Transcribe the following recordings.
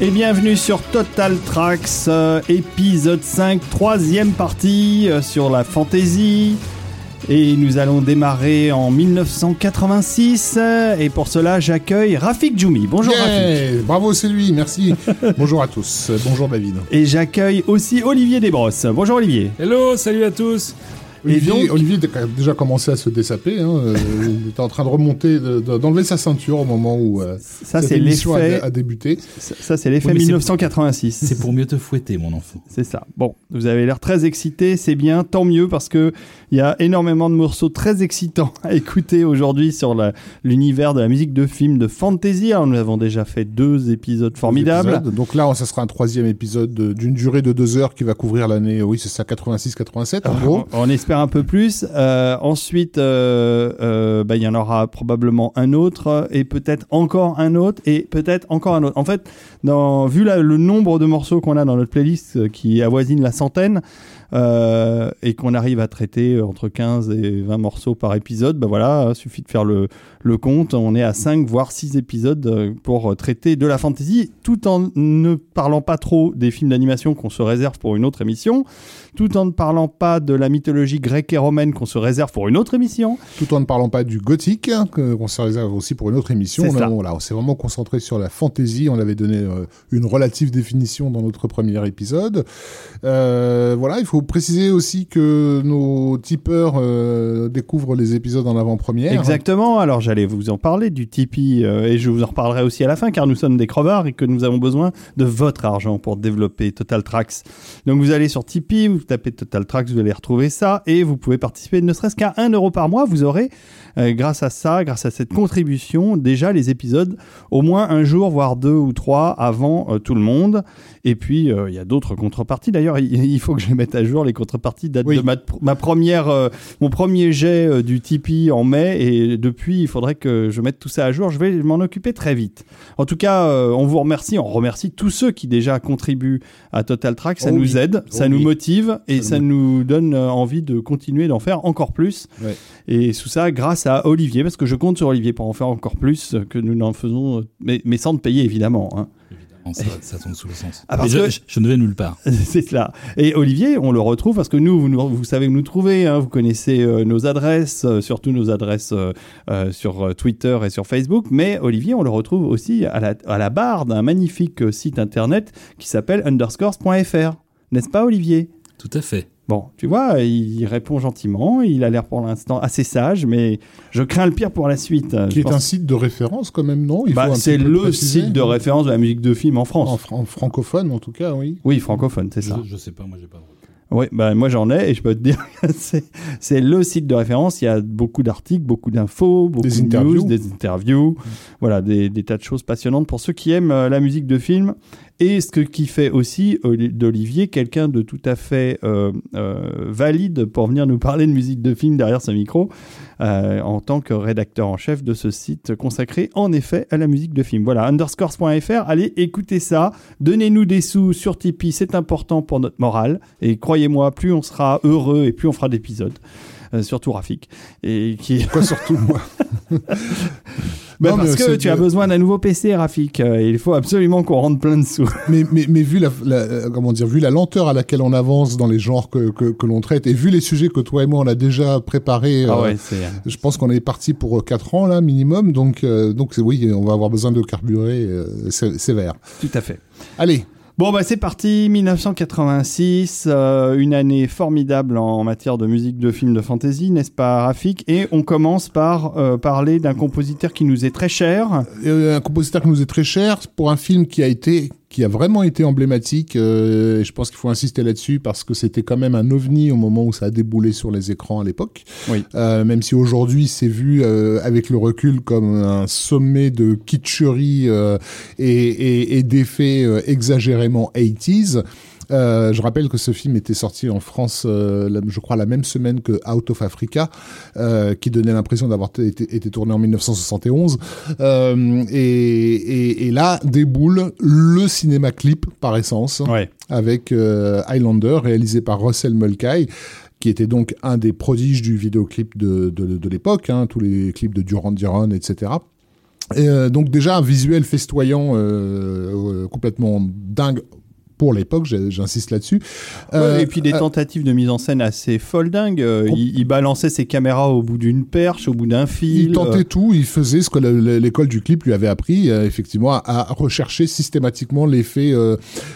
Et bienvenue sur Total Tracks, euh, épisode 5, troisième partie euh, sur la fantasy. Et nous allons démarrer en 1986. euh, Et pour cela, j'accueille Rafik Djoumi. Bonjour Rafik. Yeah Bravo, c'est lui, merci. Bonjour à tous. Euh, Bonjour David. Et j'accueille aussi Olivier Desbrosses. Bonjour Olivier. Hello, salut à tous. Olivier, donc- Olivier a déjà commencé à se dessaper. Hein. euh, il était en train de remonter, de- de- d'enlever sa ceinture au moment où euh, Ça, cette c'est émission a, l'effet. a débuté. Ça, ça, c'est l'effet Oui, mais c'est- 1986. C'est pour mieux te fouetter, mon enfant. C'est ça. Bon, vous avez l'air très excité, c'est bien, tant mieux parce que il y a énormément de morceaux très excitants à écouter aujourd'hui sur l'univers de la musique de film de fantasy. Alors, nous avons déjà fait deux épisodes formidables. Donc là, ça sera un troisième épisode de- d'une durée de deux heures qui va couvrir l'année, oui, c'est ça, 86-87 en gros. On, on espère un peu plus. Euh, ensuite, euh, euh, bah, il y en aura probablement un autre et peut-être encore un autre et peut-être encore un autre. En fait, dans, vu le nombre de morceaux qu'on a dans notre playlist qui avoisine la centaine et qu'on arrive à traiter entre 15 et 20 morceaux par épisode, bah voilà, il suffit de faire le, le compte. On est à 5 voire 6 épisodes pour traiter de la fantasy tout en ne parlant pas trop des films d'animation qu'on se réserve pour une autre émission tout en ne parlant pas de la mythologie grecque et romaine qu'on se réserve pour une autre émission. Tout en ne parlant pas du gothique, hein, qu'on se réserve aussi pour une autre émission. C'est On, a- on s'est vraiment concentré sur la fantasy. On avait donné euh, une relative définition dans notre premier épisode. Euh, voilà, il faut préciser aussi que nos tipeurs euh, découvrent les épisodes en avant-première. Exactement, alors j'allais vous en parler du Tipeee et je vous en reparlerai aussi à la fin car nous sommes des crevards et que nous avons besoin de votre argent pour développer Total Tracks. Donc vous allez sur Tipeee, vous tapez Total Tracks, vous allez retrouver ça et vous pouvez participer ne serait-ce qu'à 1 euro par mois. Vous aurez, euh, grâce à ça, grâce à cette contribution, déjà les épisodes au moins un jour, voire deux ou trois avant euh, tout le monde. Et puis euh, il y a d'autres contreparties. D'ailleurs, il, faut que je les mette à jour. Les contreparties datent Oui. de ma, ma première, euh, mon premier jet euh, du Tipeee en mai et depuis il faudrait que je mette tout ça à jour. Je vais m'en occuper très vite. En tout cas, on vous remercie, on remercie tous ceux qui déjà contribuent à Total Track. Ça Oh nous oui. aide, Oh ça nous motive et Ça ça nous donne envie de continuer d'en faire encore plus. Ouais. Et tout ça grâce à Olivier, parce que je compte sur Olivier pour en faire encore plus que nous n'en faisons, mais, mais sans te payer évidemment. hein. Ça, ça tombe sous le sens. Ah, parce je, que- je- je ne vais nulle part. C'est cela. Et Olivier, on le retrouve parce que nous, vous, nous- vous savez où nous trouver. hein. vous connaissez euh, nos adresses, euh, surtout nos adresses euh, sur Twitter et sur Facebook. Mais Olivier, on le retrouve aussi à la, à la barre d'un magnifique site internet qui s'appelle underscores.fr. N'est-ce pas, Olivier? Tout à fait. Bon, tu vois, il répond gentiment. Il a l'air pour l'instant assez sage, mais je crains le pire pour la suite. Qui Je est pense- un site de référence quand même, non? Bah, c'est le préciser. site de référence de la musique de film en En, France. fran- en francophone, en tout cas, oui. Oui, francophone, c'est Je, ça. je sais pas, moi j'ai pas. Oui, bah, moi j'en ai et je peux te dire que c'est, le site de référence. Il y a beaucoup d'articles, beaucoup d'infos, beaucoup Des de interviews. news, des interviews, voilà, des, des tas de choses passionnantes pour ceux qui aiment euh, la musique de film. Et ce qui fait aussi Oli- d'Olivier quelqu'un de tout à fait euh, euh, valide pour venir nous parler de musique de film derrière ce micro, euh, en tant que rédacteur en chef de ce site consacré en effet à la musique de film. Voilà, underscores.fr, allez écoutez ça, donnez-nous des sous sur Tipeee, c'est important pour notre morale. Et croyez-moi, plus on sera heureux et plus on fera d'épisodes. Euh, surtout Rafik. Et qui... Quoi surtout moi? Bah, Non, parce que tu as besoin d'un nouveau PC, Rafik. Euh, il faut absolument qu'on rentre plein de sous. mais, mais, mais vu la, la- euh, comment dire, vu la lenteur à laquelle on avance dans les genres que, que, que l'on traite et vu les sujets que toi et moi on a déjà préparés, Ah ouais, je pense qu'on est parti pour 4 ans là minimum, donc euh, donc oui, on va avoir besoin de carburer sé- sévère. Tout à fait. Allez, Bon, bah c'est parti, 1986, euh, une année formidable en matière de musique de film de fantasy, n'est-ce pas Rafik? Et on commence par euh, parler d'un compositeur qui nous est très cher. euh, un compositeur qui nous est très cher pour un film qui a été qui a vraiment été emblématique. euh, et je pense qu'il faut insister là-dessus parce que c'était quand même un ovni au moment où ça a déboulé sur les écrans à l'époque. Oui. Euh, même si aujourd'hui c'est vu euh, avec le recul comme un sommet de kitscherie euh, et, et, et d'effets euh, exagérément 80s. Euh, je rappelle que ce film était sorti en France, euh, je crois, la même semaine que Out of Africa, euh, qui donnait l'impression d'avoir été, été tourné en 1971. Euh, et, et, et là déboule le cinéma clip par essence, Ouais. avec Highlander, réalisé par Russell Mulcahy qui était donc un des prodiges du vidéoclip de, de, de l'époque, hein, tous les clips de Duran Duran, etc. Et, euh, donc déjà un visuel festoyant euh, euh, complètement dingue pour l'époque, j'insiste là-dessus. Ouais, Euh, et puis des euh, tentatives de mise en scène assez folles dingues. Euh, il, il balançait ses caméras au bout d'une perche, au bout d'un fil. il tentait tout, il faisait ce que le- le- l'école du clip lui avait appris, effectivement, à, rechercher systématiquement l'effet,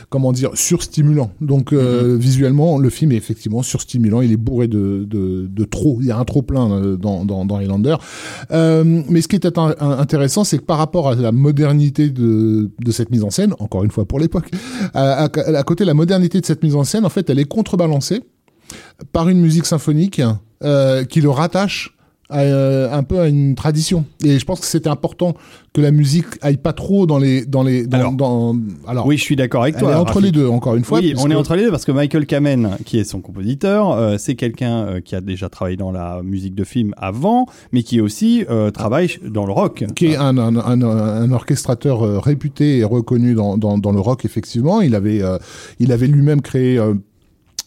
comment dire, surstimulant. Donc euh, visuellement, le film est effectivement surstimulant, il est bourré de, de, de trop, il y a un trop plein dans, dans, dans Highlander. Euh, mais ce qui est int- intéressant, c'est que par rapport à la modernité de, de cette mise en scène, encore une fois pour l'époque, à, à- à côté la modernité de cette mise en scène, en fait, elle est contrebalancée par une musique symphonique euh, qui le rattache à, euh, un peu à une tradition. Et je pense que c'était important que la musique aille pas trop dans les dans les dans Alors, dans- alors Oui, je suis d'accord avec elle toi. est entre les deux encore une fois. oui, puisque- on est entre les deux parce que Michael Kamen, qui est son compositeur, euh, c'est quelqu'un euh, qui a déjà travaillé dans la musique de film avant, mais qui aussi travaille dans le rock. qui est un, un, un, un orchestrateur réputé et reconnu dans, dans, dans le rock, effectivement. Il avait, il avait lui-même créé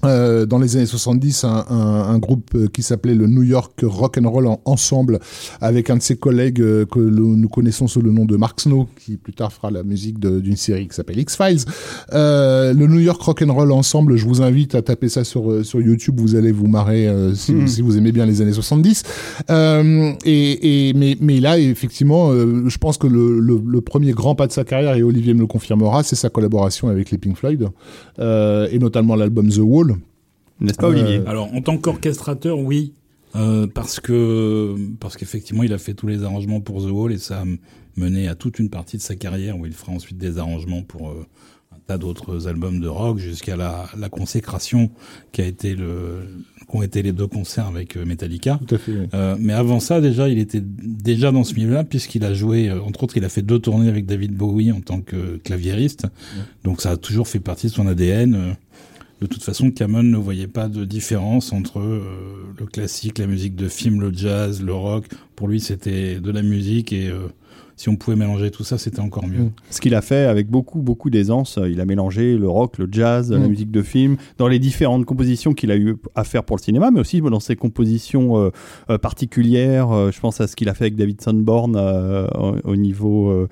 euh, dans les années 70 un, un, un groupe euh, qui s'appelait le New York Rock and Roll en- Ensemble avec un de ses collègues euh, que le- nous connaissons sous le nom de Mark Snow qui plus tard fera la musique d'une série qui s'appelle X-Files. Euh, le New York Rock and Roll Ensemble, je vous invite à taper ça sur, euh, sur YouTube, vous allez vous marrer si, Mhm. si vous aimez bien les années 70. Euh, et, et, mais, mais là, effectivement, je pense que le, le, le premier grand pas de sa carrière, et Olivier me le confirmera, c'est sa collaboration avec les Pink Floyd, euh, et notamment l'album The Wall. N'est-ce pas, Euh, Olivier Alors, en tant qu'orchestrateur, oui, euh, parce que parce qu'effectivement, il a fait tous les arrangements pour The Wall et ça a mené à toute une partie de sa carrière où il fera ensuite des arrangements pour euh, un tas d'autres albums de rock jusqu'à la, la consécration qui a été le qu'ont été les deux concerts avec euh, Metallica. Tout à fait. oui. Euh, mais avant ça, déjà, il était déjà dans ce milieu-là, puisqu'il a joué, euh, entre autres, il a fait deux tournées avec David Bowie en tant que claviériste. Donc ça a toujours fait partie de son ADN. De toute façon, Cameron ne voyait pas de différence entre euh, le classique, la musique de film, le jazz, le rock. Pour lui, c'était de la musique et euh, si on pouvait mélanger tout ça, c'était encore mieux. Mm. Ce qu'il a fait avec beaucoup, beaucoup d'aisance, euh, il a mélangé le rock, le jazz, la Mm. musique de film, dans les différentes compositions qu'il a eu à faire pour le cinéma, mais aussi dans ses compositions euh, euh, particulières. Euh, je pense à ce qu'il a fait avec David Sanborn euh, au, au niveau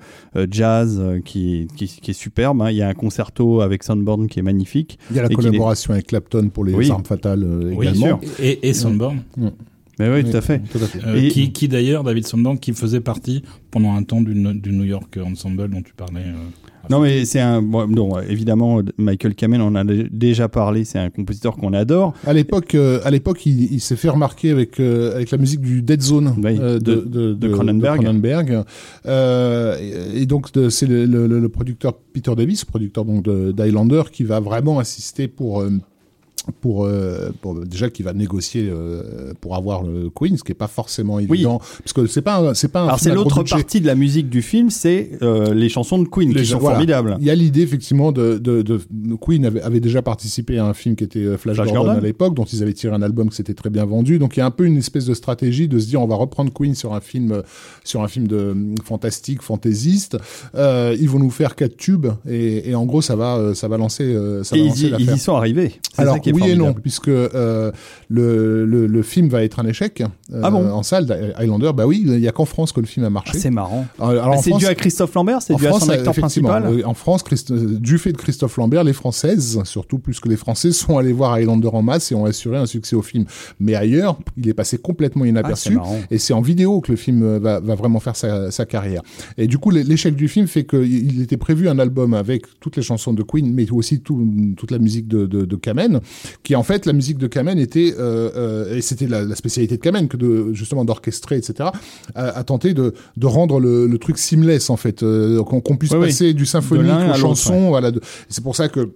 jazz, euh, qui, qui, qui est superbe. hein. Il y a un concerto avec Sanborn qui est magnifique. Il y a la collaboration avec Clapton pour les Oui. armes fatales euh, Oui, également. sûr. Et, et Sunburn, Mais oui, tout à fait. Tout à fait. euh, Et- qui, qui d'ailleurs, David Sunburn, qui faisait partie pendant un temps du, du New York Ensemble dont tu parlais. euh, Non, mais c'est un. Bon, non, évidemment, Michael Kamen, on en a déjà parlé, c'est un compositeur qu'on adore. À l'époque, euh, à l'époque, il, il s'est fait remarquer avec euh, avec la musique du Dead Zone Oui, euh, de, de- de, de Cronenberg. Cronenberg. Euh, et, et donc de- c'est le, le- le producteur Peter Davis, producteur donc de- d'Highlander, qui va vraiment insister pour euh, pour, euh, pour- déjà qui va négocier euh, pour avoir le Queen, ce qui est pas forcément évident, parce que c'est pas c'est pas un Alors, film c'est l'autre partie de la musique du film, c'est euh, les chansons de Queen, Les qui sont voilà. formidables. Il y a l'idée effectivement de, de, de Queen avait, avait déjà participé à un film qui était euh, Flash, Flash Gordon, Gordon. à l'époque, dont ils avaient tiré un album qui s'était très bien vendu. Donc il y a un peu une espèce de stratégie de se dire on va reprendre Queen sur un film euh, sur un film de euh, fantastique, fantaisiste. Euh, ils vont nous faire quatre tubes et, et en gros ça va ça va lancer ça Et va ils lancer y, ils y sont arrivés. Alors ça qui est oui et non, puisque euh, le, le, le film va être un échec euh, Ah bon en salle. Highlander, bah oui, il y a qu'en France que le film a Ah, marché. c'est marrant. Alors, Bah, c'est France, dû à Christophe Lambert, c'est dû à son acteur principal. en France, Christ- du fait de Christophe Lambert, les Françaises, surtout plus que les Français, sont allés voir Highlander en masse et ont assuré un succès au film. Mais ailleurs, il est passé complètement Ah, c'est inaperçu. marrant. et c'est en vidéo que le film euh, va, va vraiment faire sa, sa carrière. Et du coup, l'é- l'échec du film fait qu'il était prévu un album avec toutes les chansons de Queen, mais aussi tout- toute la musique de, de, de Kamen, qui en fait, la musique de Kamen était, euh, euh, et c'était la, la spécialité de Kamen, que de, justement d'orchestrer, etc., a, a tenté de, de rendre le, le truc seamless, en fait, euh, qu'on puisse Oui, oui. passer du symphonique à aux chansons. Voilà, de- c'est pour ça que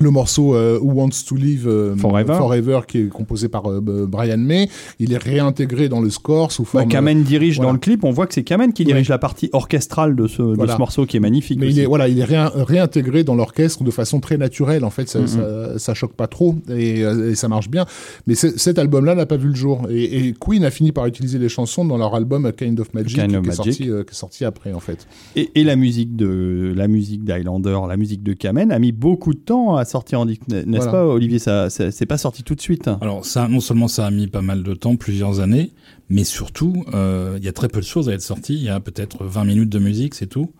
le morceau euh, Who Wants to Live euh, Forever. qui est composé par euh, Brian May, il est réintégré dans le score sous Bah, forme. Kamen dirige voilà. dans le clip, on voit que c'est Kamen qui dirige la partie orchestrale de ce, de Voilà. ce morceau qui est magnifique. mais il est voilà, il est réin- réintégré dans l'orchestre de façon très naturelle. En fait, ça, ça, ça choque pas trop et, et ça marche bien. Mais cet album-là n'a pas vu le jour. Et, et Queen a fini par utiliser les chansons dans leur album A Kind of Magic, Kind of qui, est sorti, qui est sorti après en fait. Et, et la musique de la musique d'Highlander, la musique de Kamen a mis beaucoup de temps à à sortir en n'est-ce Voilà. pas, Olivier? Ça, c'est pas sorti tout de suite. Alors ça, non seulement ça a mis pas mal de temps, plusieurs années, mais surtout, euh, il y a très peu de choses à être sorties. Il y a peut-être 20 minutes de musique, c'est tout.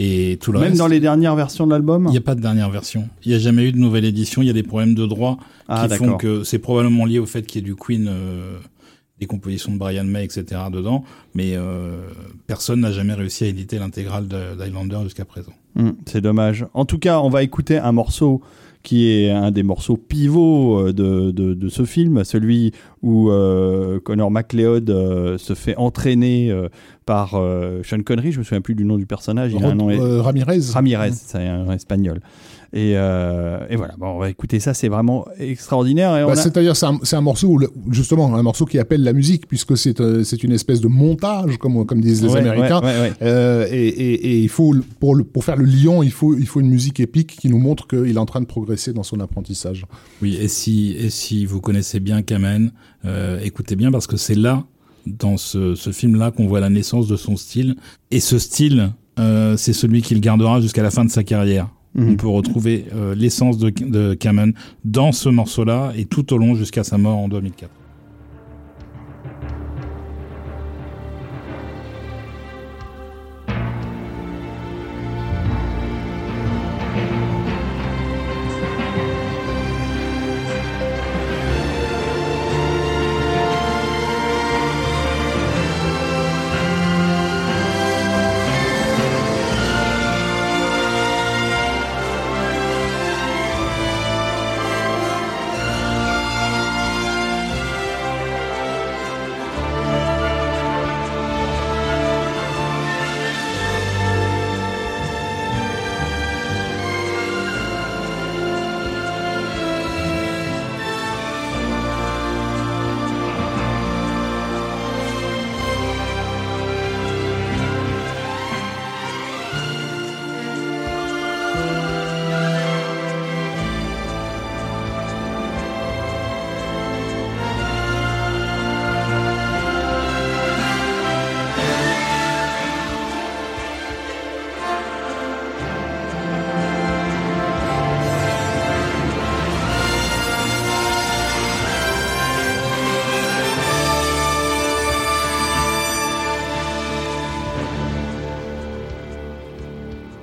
Et tout le Même reste, dans les dernières versions de l'album? il n'y a pas de dernière version. Il n'y a jamais eu de nouvelle édition. Il y a des problèmes de droit Ah, qui font que c'est probablement lié au fait qu'il y ait du Queen, euh, des compositions de Brian May, etc. dedans. Mais euh, personne n'a jamais réussi à éditer l'intégrale de- d'Highlander jusqu'à présent. Hmm, c'est dommage. En tout cas, on va écouter un morceau qui est un des morceaux pivots euh, de, de, de ce film, celui où euh, Connor McLeod euh, se fait entraîner euh, par Sean Connery, je me souviens plus du nom du personnage, il a un nom Ramirez. Ramirez, c'est un espagnol. Et, euh, et voilà, bon, on va écouter ça, c'est vraiment extraordinaire. Bah, a- C'est-à-dire, c'est un, c'est un morceau, où le- justement, un morceau qui appelle la musique, puisque c'est euh, une espèce de montage, comme, comme disent les Ouais, Américains. ouais, ouais, ouais. Euh, et, et, et il faut, pour, le, pour faire le lion, il faut, il faut une musique épique qui nous montre qu'il est en train de progresser dans son apprentissage. Oui, et si, et si vous connaissez bien Kamen, euh, écoutez bien parce que c'est là, dans ce, ce film-là, qu'on voit la naissance de son style. Et ce style, euh, c'est celui qu'il gardera jusqu'à la fin de sa carrière. Mhm. On peut retrouver euh, l'essence de, de Kamen dans ce morceau-là et tout au long jusqu'à sa mort en 2004.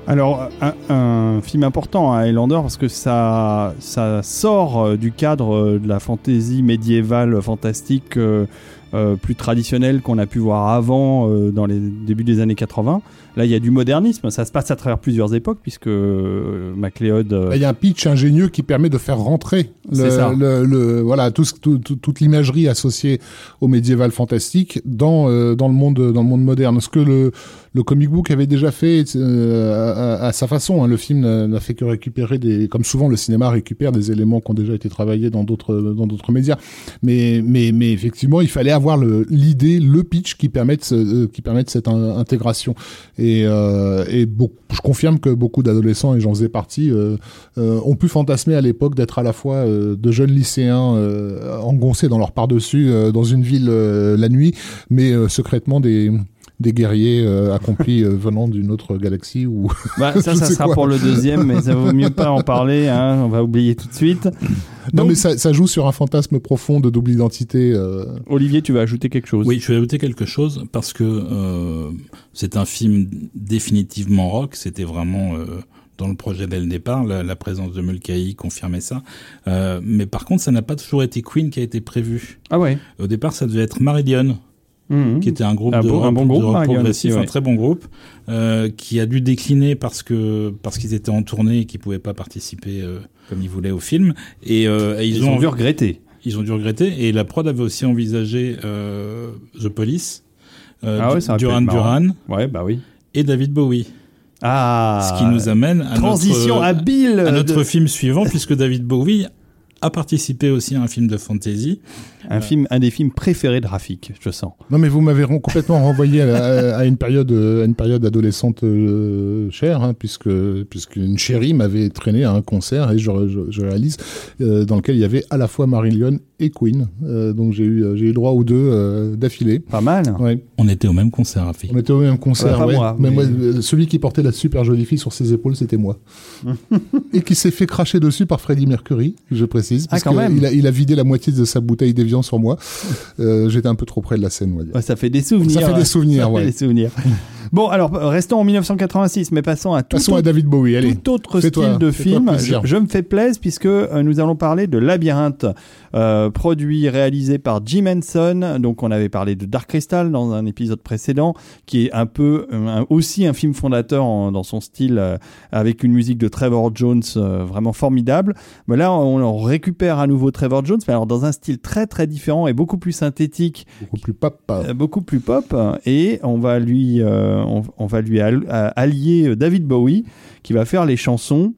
Alors, un, film important à Highlander parce que ça, ça sort euh, du cadre euh, de la fantaisie médiévale fantastique euh, euh, plus traditionnelle qu'on a pu voir avant euh, dans les débuts des années 80. Là, il y a du modernisme. Ça se passe à travers plusieurs époques puisque euh, MacLeod. Il y a un pitch ingénieux qui permet de faire rentrer le, C'est ça. le- le- voilà, tout, ce- tout- tout- toute l'imagerie associée au médiéval fantastique dans, dans, le monde, dans le monde moderne. Ce que le, le comic book avait déjà fait à, à sa façon. hein. Le film n'a fait que récupérer des, comme souvent le cinéma récupère des éléments qui ont déjà été travaillés dans d'autres dans d'autres médias. Mais, mais, mais effectivement, il fallait avoir le- l'idée, le, pitch qui permette euh, qui permette cette in- intégration. Et, euh, et je confirme que beaucoup d'adolescents, et j'en faisais partie, euh, ont pu fantasmer à l'époque d'être à la fois de jeunes lycéens engoncés dans leur par-dessus dans une ville la nuit, mais secrètement des des guerriers euh, accomplis euh, venant d'une autre galaxie ou bah, ça, ça sera quoi. pour le deuxième, mais ça vaut mieux pas en parler. hein, on va oublier tout de suite. non Donc- mais ça, ça joue sur un fantasme profond de double identité euh, Olivier, tu vas ajouter quelque chose? Oui, je vais ajouter quelque chose parce que euh, c'est un film définitivement rock. C'était vraiment euh, dans le projet dès le départ. La, la présence de Mulcahy confirmait ça. Euh, mais par contre, ça n'a pas toujours été Queen qui a été prévu. Ah ouais. Au départ, ça devait être Marillion, Mhm. qui était un groupe Un de bon- un groupe, progressif, aussi, ouais. un très bon groupe, euh, qui a dû décliner parce que parce qu'ils étaient en tournée et qu'ils pouvaient pas participer euh, comme ils voulaient au film. Et, euh, et ils, Ils ont dû regretter. ils ont dû regretter. Et la prod avait aussi envisagé euh, The Police, euh, Ah ouais, ça Duran. Duran Ouais, bah oui. et David Bowie. Ah. ce qui nous amène à Transition notre, habile. à notre de- film suivant, puisque David Bowie a participé aussi à un film de fantasy. Un film, un des films préférés de Rafik, je sens. Non, mais vous m'avez complètement renvoyé à, une période, à une période adolescente euh, chère, hein, puisque puisqu'une chérie m'avait traîné à un concert et je, je, je réalise euh, dans lequel il y avait à la fois Marillion et Queen. Euh, donc j'ai eu, j'ai eu droit aux deux euh, d'affilée. Pas mal. Ouais. On était au même concert, Rafi. On était au même concert. ouais. moi, mais mais- moi, celui qui portait la super jolie fille sur ses épaules, c'était moi. et qui s'est fait cracher dessus par Freddie Mercury, je précise. Ah, Parce quand que même. Il a, il a vidé la moitié de sa bouteille d'évian sur moi. Euh, J'étais un peu trop près de la scène, on va dire. Ouais, ça fait des souvenirs. Ça fait des souvenirs, Ça fait ouais. des souvenirs. bon, alors restons en 1986, mais passons à tout Passons à autre David Bowie, allez. tout autre style de film. Je, me fais plaisir puisque euh, nous allons parler de Labyrinthe, euh, produit réalisé par Jim Henson. Donc on avait parlé de Dark Crystal dans un épisode précédent, qui est un peu euh, un- aussi un film fondateur en- dans son style, euh, avec une musique de Trevor Jones euh, vraiment formidable. Mais là, on, on récupère à nouveau Trevor Jones, mais alors dans un style très très différent et beaucoup plus synthétique Beaucoup plus papa. euh, beaucoup plus pop et on va lui euh, on, on va lui euh, allier euh, David Bowie qui va faire les chansons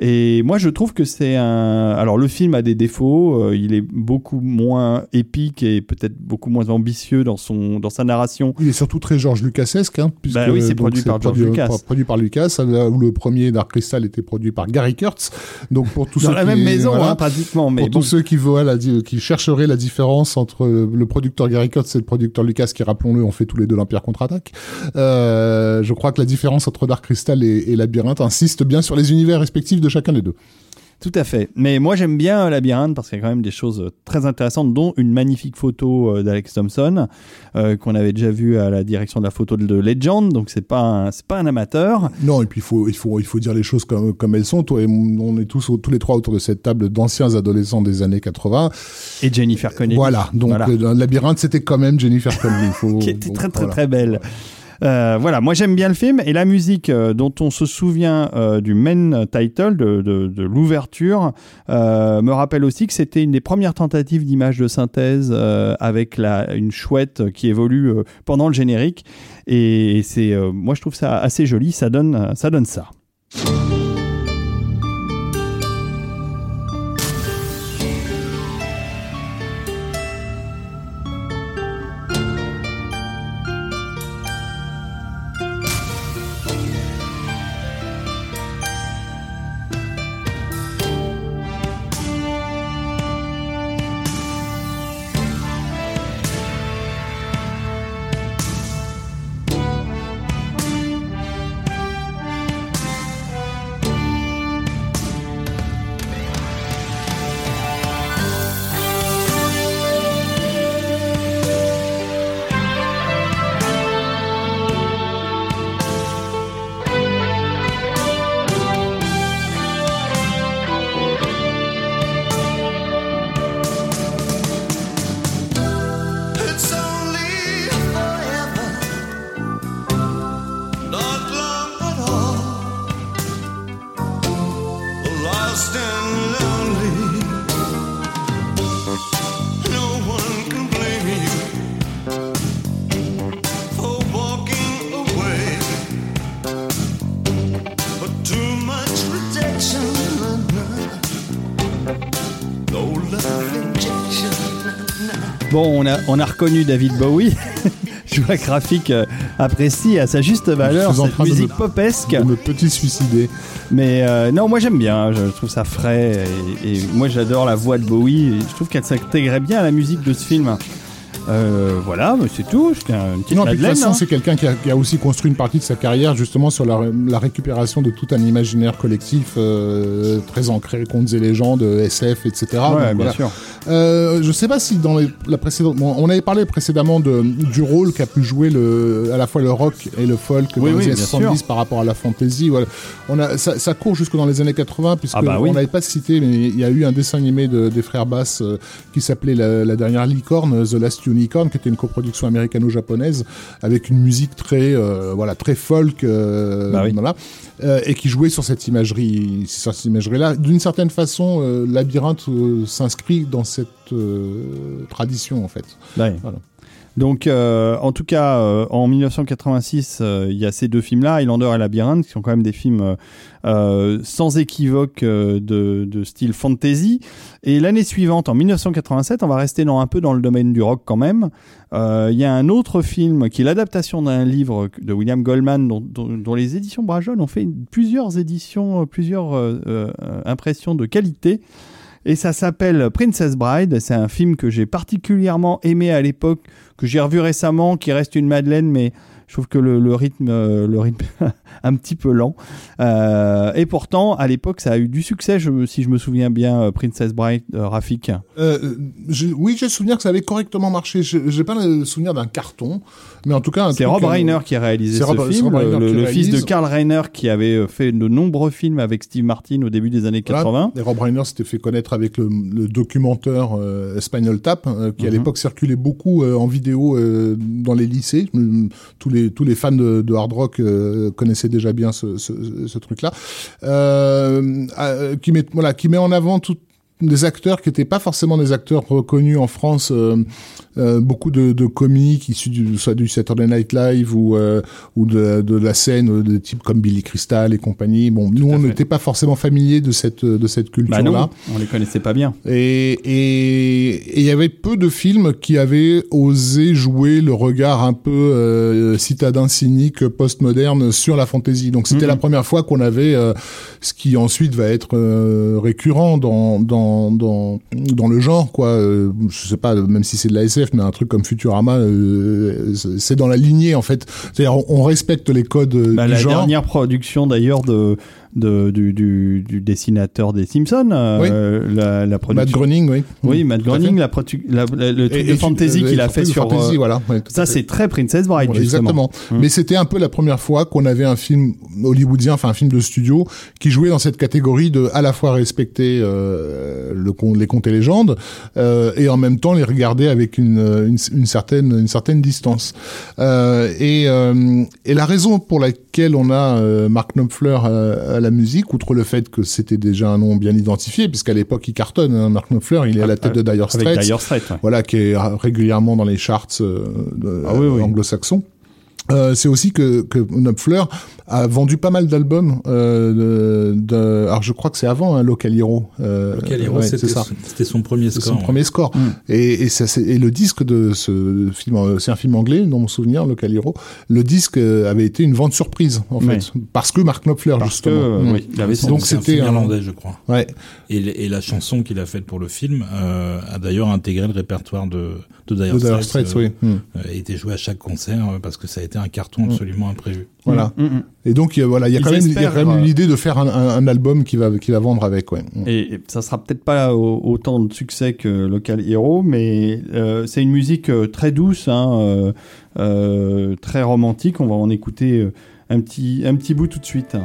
et moi je trouve que c'est un alors le film a des défauts euh, il est beaucoup moins épique et peut-être beaucoup moins ambitieux dans son dans sa narration Il est surtout très George Lucasesque, hein, puisque Bah oui, c'est produit par George produit, Lucas. par- produit par Lucas, là où le premier Dark Crystal était produit par Gary Kurtz. Donc pour tous dans ceux la qui, même maison voilà, hein, pratiquement mais pour bon tous ceux qui voient la, di- qui chercheraient la différence entre le producteur Gary Kurtz et le producteur Lucas, qui rappelons-le, ont fait tous les deux l'Empire contre-attaque. Euh, je crois que la différence entre Dark Crystal et, et Labyrinthe insiste bien sur les univers respectifs de chacun des deux. Tout à fait. Mais moi, j'aime bien euh, Labyrinthe parce qu'il y a quand même des choses euh, très intéressantes, dont une magnifique photo euh, d'Alex Thompson euh, qu'on avait déjà vu à la direction de la photo de, Legend. Donc c'est pas un, c'est pas un amateur. Non, et puis il faut, il faut, il faut dire les choses comme, comme elles sont. Toi et on est tous, tous les trois autour de cette table d'anciens adolescents des années 80. Et Jennifer Connelly. Voilà. Donc, Voilà. labyrinthe, c'était quand même Jennifer Connelly. Faut- qui était très très voilà. très belle. Voilà, moi j'aime bien le film et la musique euh, dont on se souvient euh, du main title, de, l'ouverture, euh, me rappelle aussi que c'était une des premières tentatives d'image de synthèse euh, avec la, une chouette qui évolue euh, pendant le générique. Et c'est, euh, moi je trouve ça assez joli, ça donne, euh, ça donne ça. Reconnu David Bowie. Je vois que Rafik euh, apprécie à sa juste valeur cette de musique me- popesque. De me petit suicider. Mais euh, non, moi j'aime bien, je trouve ça frais et, et moi j'adore la voix de Bowie et je trouve qu'elle s'intégrait bien à la musique de ce film. Euh, voilà, mais c'est tout, c'était une petite Non, puis de toute madeleine. façon, hein. c'est quelqu'un qui a, qui a aussi construit une partie de sa carrière justement sur la, la récupération de tout un imaginaire collectif euh, très ancré, contes et légendes, SF, etc. Ouais, Donc, bien voilà. sûr. Euh, je sais pas si dans les, la précédente, bon, on avait parlé précédemment de, du rôle qu'a pu jouer le, à la fois le rock et le folk Oui, dans oui, les années bien 70 sûr. par rapport à la fantasy. Voilà. On a, ça, ça court jusque dans les années 80 puisque Ah bah oui. on n'avait pas cité, mais il y a eu un dessin animé de, des frères Bass qui s'appelait la, la dernière licorne, The Last Unicorn, qui était une coproduction américano-japonaise avec une musique très, euh, voilà, très folk, euh, Bah oui. voilà, euh, et qui jouait sur cette imagerie, sur cette imagerie-là. D'une certaine façon, euh, Labyrinthe s'inscrit dans cette tradition en fait. Voilà. Donc, euh, en tout cas, euh, en 1986, euh, il y a ces deux films-là, Highlander et Labyrinthe, qui sont quand même des films euh, euh, sans équivoque de, de style fantasy. Et l'année suivante, en 1987, on va rester dans, un peu dans le domaine du rock quand même. Il y a un autre film qui est l'adaptation d'un livre de William Goldman, dont, dont- dont les éditions Brajol ont fait plusieurs éditions, plusieurs impressions de qualité. Et ça s'appelle Princess Bride. C'est un film que j'ai particulièrement aimé à l'époque, que j'ai revu récemment, qui reste une Madeleine, mais je trouve que le, rythme, euh, le rythme un petit peu lent. Euh, et pourtant, à l'époque, ça a eu du succès, si je me souviens bien, euh, Princess Bride, euh, Rafik. Euh, je- oui, j'ai le souvenir que ça avait correctement marché. J'ai pas le souvenir d'un carton, mais en tout cas, C'est Rob euh, Reiner qui a réalisé ce Rob- film, Reiner le, qui le fils de. Karl Reiner qui avait euh, fait de nombreux films avec Steve Martin au début des années Voilà. 80. Et Rob Reiner s'était fait connaître avec le, le documentaire euh, Spinal Tap, euh, qui à Mhm. l'époque circulait beaucoup euh, en vidéo euh, dans les lycées. Hum, Tous les tous les fans de, de hard rock euh, connaissaient déjà bien ce, ce, ce truc-là, euh, euh, qui met voilà qui met en avant tout des acteurs qui n'étaient pas forcément des acteurs reconnus en France, euh, euh, beaucoup de, de comiques issus du, soit du Saturday Night Live ou euh, ou de, de la scène euh, de type comme Billy Crystal et compagnie. Bon, nous on n'était pas forcément familiers de cette de cette Bah là. non, on les connaissait pas bien. Et et et il y avait peu de films qui avaient osé jouer le regard un peu euh, citadin cynique postmoderne sur la fantaisie. Donc c'était Mhm. la première fois qu'on avait euh, ce qui ensuite va être euh, récurrent dans dans dans dans le genre quoi. Euh, je sais pas même si c'est de la SF mais un truc comme Futurama euh, c'est- dans la lignée en fait. C'est-à-dire on, on respecte les codes euh, Bah, du la genre. dernière production d'ailleurs de, de du, du, du dessinateur des Simpsons, euh, la, la Matt production. Groening oui. oui, Matt. Groening, la, produ- la- la- le truc Et- de et- fantasy euh, qu'il a fait sur. fantasy, euh, voilà. Ouais, ça, c'est très Princess Bride, Ouais, justement. Exactement. Mm. Mais c'était un peu la première fois qu'on avait un film hollywoodien, enfin un film de studio, qui jouait dans cette catégorie de à la fois respecter euh, le les contes et légendes et en même temps les regarder avec une, une, une certaine une certaine distance. Et, et la raison pour laquelle on a euh, Mark Knopfler à, à la musique, outre le fait que c'était déjà un nom bien identifié, puisqu'à l'époque il cartonne, hein, Mark Knopfler, il est à la tête de Dire Straits Dire Straits, ouais. voilà, qui est régulièrement dans les charts euh, Ah oui, oui. anglo-saxons. Euh, c'est aussi que, que Knopfler a vendu pas mal d'albums. Euh, de, de- alors je crois que c'est avant hein, Local Hero. Euh, Local Hero, ouais, c'était ça. c'était son premier score. son premier score. Mm. Et, et, ça, c'est- et le disque de ce film, euh, c'est un film anglais, dans mon souvenir, Local Hero. Le disque euh, avait été une vente surprise, en Ouais. fait, parce que Mark Knopfler, Parce que, justement. euh, Mm. oui, il avait son- Donc c'était irlandais, je crois. Ouais. Et, et la chanson qu'il a faite pour le film euh, a d'ailleurs intégré le répertoire de, de Dire Straits, Straits, euh, oui. Mm. euh, et été joué à chaque concert parce que ça a été un carton absolument imprévu. Voilà. Mm, mm. Et donc il y a- voilà, il y a quand même, il y a espèrent, quand même euh, l'idée de faire un, un, un album qui va qui va vendre avec, ouais. Mm. Et, et ça sera peut-être pas au- autant de succès que Local Hero, mais euh, c'est une musique euh, très douce, hein, euh, euh, très romantique. On va en écouter un petit, un petit bout tout de suite.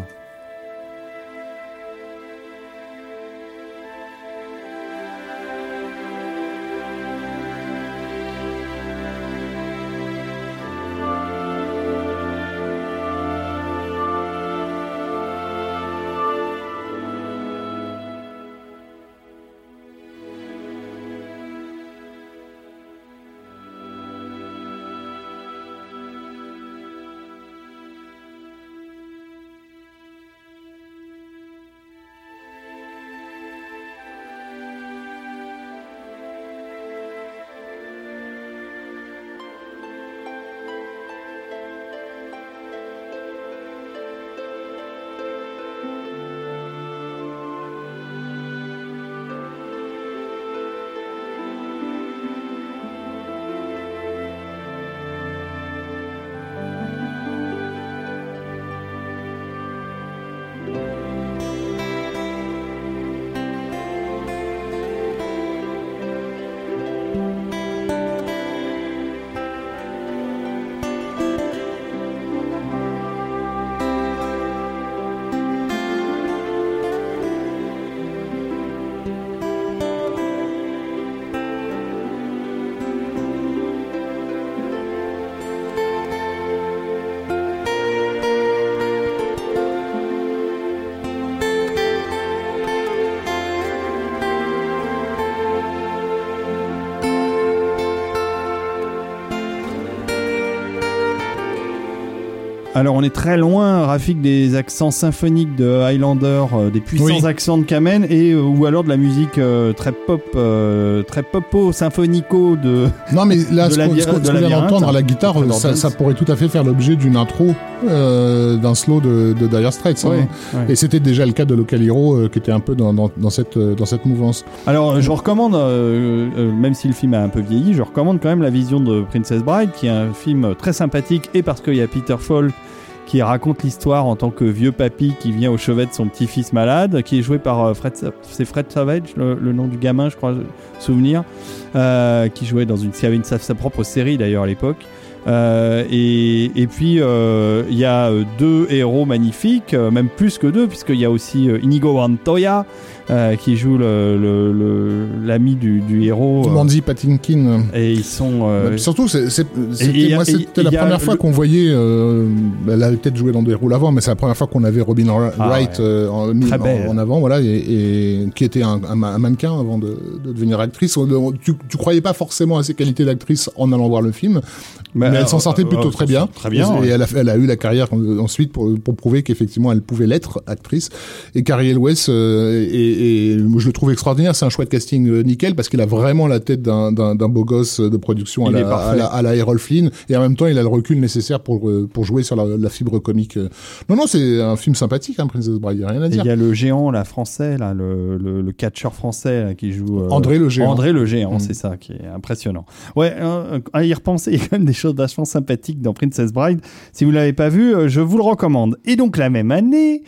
Alors on est très loin, Rafik, des accents symphoniques de Highlander, euh, des puissants Oui. accents de Kamen, et euh, ou alors de la musique euh, très pop, euh, très popo, symphonico de. Non, mais là, De ce la qu'on vient d'entendre à la guitare, ça, pourrait tout à fait faire l'objet d'une intro euh, d'un slow de, de Dire Straits. hein. Ouais. Et c'était déjà le cas de Local Hero euh, qui était un peu dans, dans, dans cette, euh, dans cette mouvance. Alors je recommande, euh, euh, même si le film a un peu vieilli, je recommande quand même la vision de Princess Bride, qui est un film très sympathique, et parce qu'il y a Peter Falk qui raconte l'histoire en tant que vieux papy qui vient au chevet de son petit-fils malade, qui est joué par euh, Fred, c'est Fred Savage, le, nom du gamin, je crois, souvenir, euh, qui jouait dans sa propre série d'ailleurs à l'époque. Euh, et, et puis euh, il y a euh, deux héros magnifiques, même plus que deux, puisqu'il y a aussi Inigo Montoya euh, qui joue le- le- le- l'ami du, du héros. Mandy Patinkin. et ils sont. euh, surtout, c'était la première fois qu'on voyait. Euh, bah, elle avait peut-être joué dans des rôles avant, mais c'est la première fois qu'on avait Robin Wright Ah ouais. euh, en, en- avant, voilà, et, et qui était un, un, un mannequin avant de, de devenir actrice. Tu, tu croyais pas forcément à ses qualités d'actrice en allant voir le film, bah, mais elle s'en euh, sortait euh, plutôt euh, très bien. Très bien. Et elle, a, elle a eu la carrière en- ensuite pour, pour prouver qu'effectivement elle pouvait l'être actrice. Et Carrie Elwes, euh, et, et je le trouve extraordinaire. C'est un chouette casting euh, nickel parce qu'il a vraiment la tête d'un beau gosse de production à Il la, à, la, à la Errol Flynn. Et en même temps, il a le recul nécessaire pour, euh, pour jouer sur la, la fibre comique. euh. Non, non, c'est un film sympathique, hein, Princess Bride. Y a rien à dire. il y a le géant, là, français, là, le, le, le catcheur français là, qui joue. euh, André le géant. André le géant, Mm. c'est ça qui est impressionnant. Ouais, euh, à y repenser, il y a quand même des choses vachement sympathiques dans Princess Bride. Si vous l'avez pas vu, euh, je vous le recommande. Et donc la même année,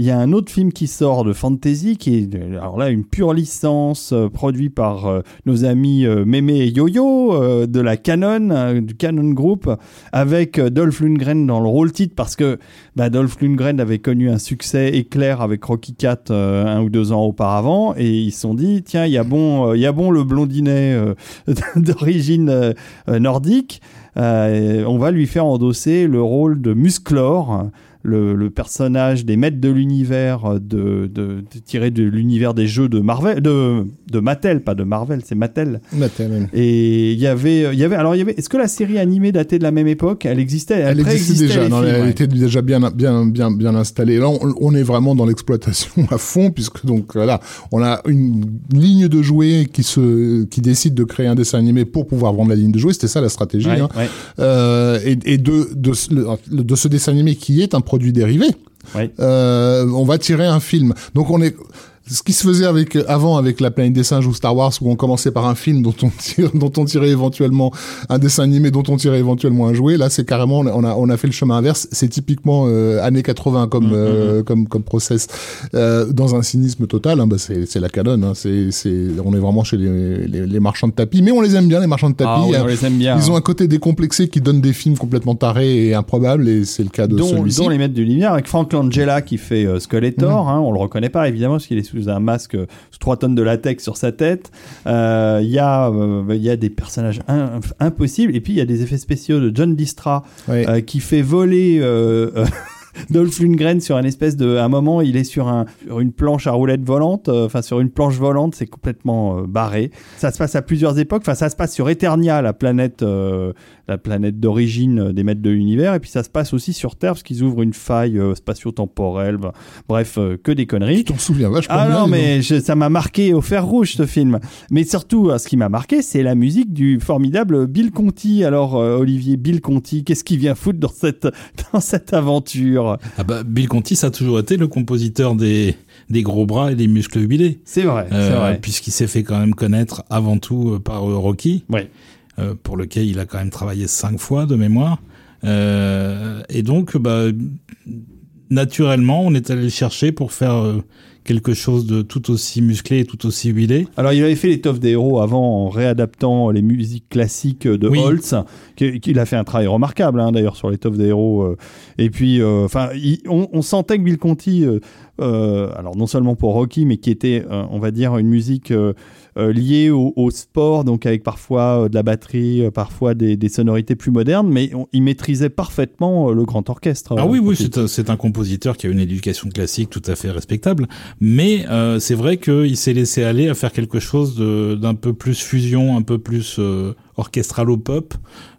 il y a un autre film qui sort de fantasy qui est euh, alors là une pure licence euh, produit par euh, nos amis euh, Mémé et Yo-Yo de la Canon du Canon Group avec Dolph Lundgren dans le rôle titre parce que bah, Dolph Lundgren avait connu un succès éclair avec Rocky Cat un ou deux ans auparavant et ils se sont dit tiens il y a bon il y a bon le blondinet d'origine nordique on va lui faire endosser le rôle de Musclor le, le personnage des maîtres de l'univers de, de, de- tiré de l'univers des jeux de Marvel de, de Mattel pas de Marvel c'est Mattel Mattel. et il y avait il y avait alors il y avait est-ce que la série animée datait de la même époque? Elle existait elle, Elle existait déjà, non, films, elle ouais. était déjà bien, bien, bien, bien installée. Là, on, on est vraiment dans l'exploitation à fond, puisque donc voilà, on a une ligne de jouets qui se, qui décide de créer un dessin animé pour pouvoir vendre la ligne de jouets. C'était ça la stratégie. Ouais, hein. ouais. Euh, et, et de, de, de ce dessin animé qui est un produit dérivé, Ouais. euh, on va tirer un film. Donc on est ce qui se faisait avec avant avec la planète des singes ou Star Wars où on commençait par un film dont on tire, dont on tirait éventuellement un dessin animé dont on tirait éventuellement un jouet. Là c'est carrément on a on a fait le chemin inverse. C'est typiquement euh, années 80 comme Mm, euh, comme comme process. Euh, dans un cynisme total hein, bah c'est c'est la canon hein, c'est c'est on est vraiment chez les, les les marchands de tapis mais on les aime bien les marchands de tapis. Ah oui, hein. on les aime bien. ils ont un côté décomplexé qui donne des films complètement tarés et improbables et c'est le cas de celui-ci. dont les maîtres du lumière avec Frank Langella qui fait euh, Skeletor hein, on le reconnaît pas évidemment parce qu'il est sous un masque euh, sous 3 tonnes de latex sur sa tête Euh, il y a euh, y a des personnages in- impossibles et puis il y a des effets spéciaux de John Distra Ouais. euh, qui fait voler euh, euh, Dolph Lundgren sur un espèce de à un moment il est sur un sur une planche à roulettes volante euh, enfin sur une planche volante c'est complètement euh, barré. Ça se passe à plusieurs époques. Enfin ça se passe sur Eternia la planète euh, la planète d'origine des maîtres de l'univers. Et puis ça se passe aussi sur Terre parce qu'ils ouvrent une faille spatio-temporelle. Bah, bref que des conneries. Tu t'en souviens vachement ah non, mais je- ça m'a marqué au fer rouge ce film. Mais surtout, ce qui m'a marqué, c'est la musique du formidable Bill Conti. Alors, euh, Olivier, Bill Conti, qu'est-ce qu'il vient foutre dans cette, dans cette aventure? Ah bah, Bill Conti, ça a toujours été le compositeur des, des gros bras et des muscles huilés. C'est vrai, Euh, vrai. Puisqu'il s'est fait quand même connaître avant tout euh, par euh, Rocky, euh, pour lequel il a quand même travaillé cinq fois de mémoire. Euh, et donc, bah, naturellement, on est allé le chercher pour faire euh, quelque chose de tout aussi musclé et tout aussi huilé. Alors, il avait fait l'étoffe des héros avant en réadaptant les musiques classiques de Oui. Holtz, qui, qui- il a fait un travail remarquable hein, d'ailleurs sur l'étoffe des héros. euh. Et puis, euh, enfin, on, on sentait que Bill Conti, euh, alors non seulement pour Rocky, mais qui était, on va dire, une musique euh, liée au, au sport, donc avec parfois euh, de la batterie, euh, parfois des, des sonorités plus modernes, mais on- il maîtrisait parfaitement le grand orchestre. Ah oui, oui, c'est un, un compositeur qui a une éducation classique tout à fait respectable, mais euh, c'est vrai qu'il s'est laissé aller à faire quelque chose d'un peu plus fusion, un peu plus euh, orchestralo-pop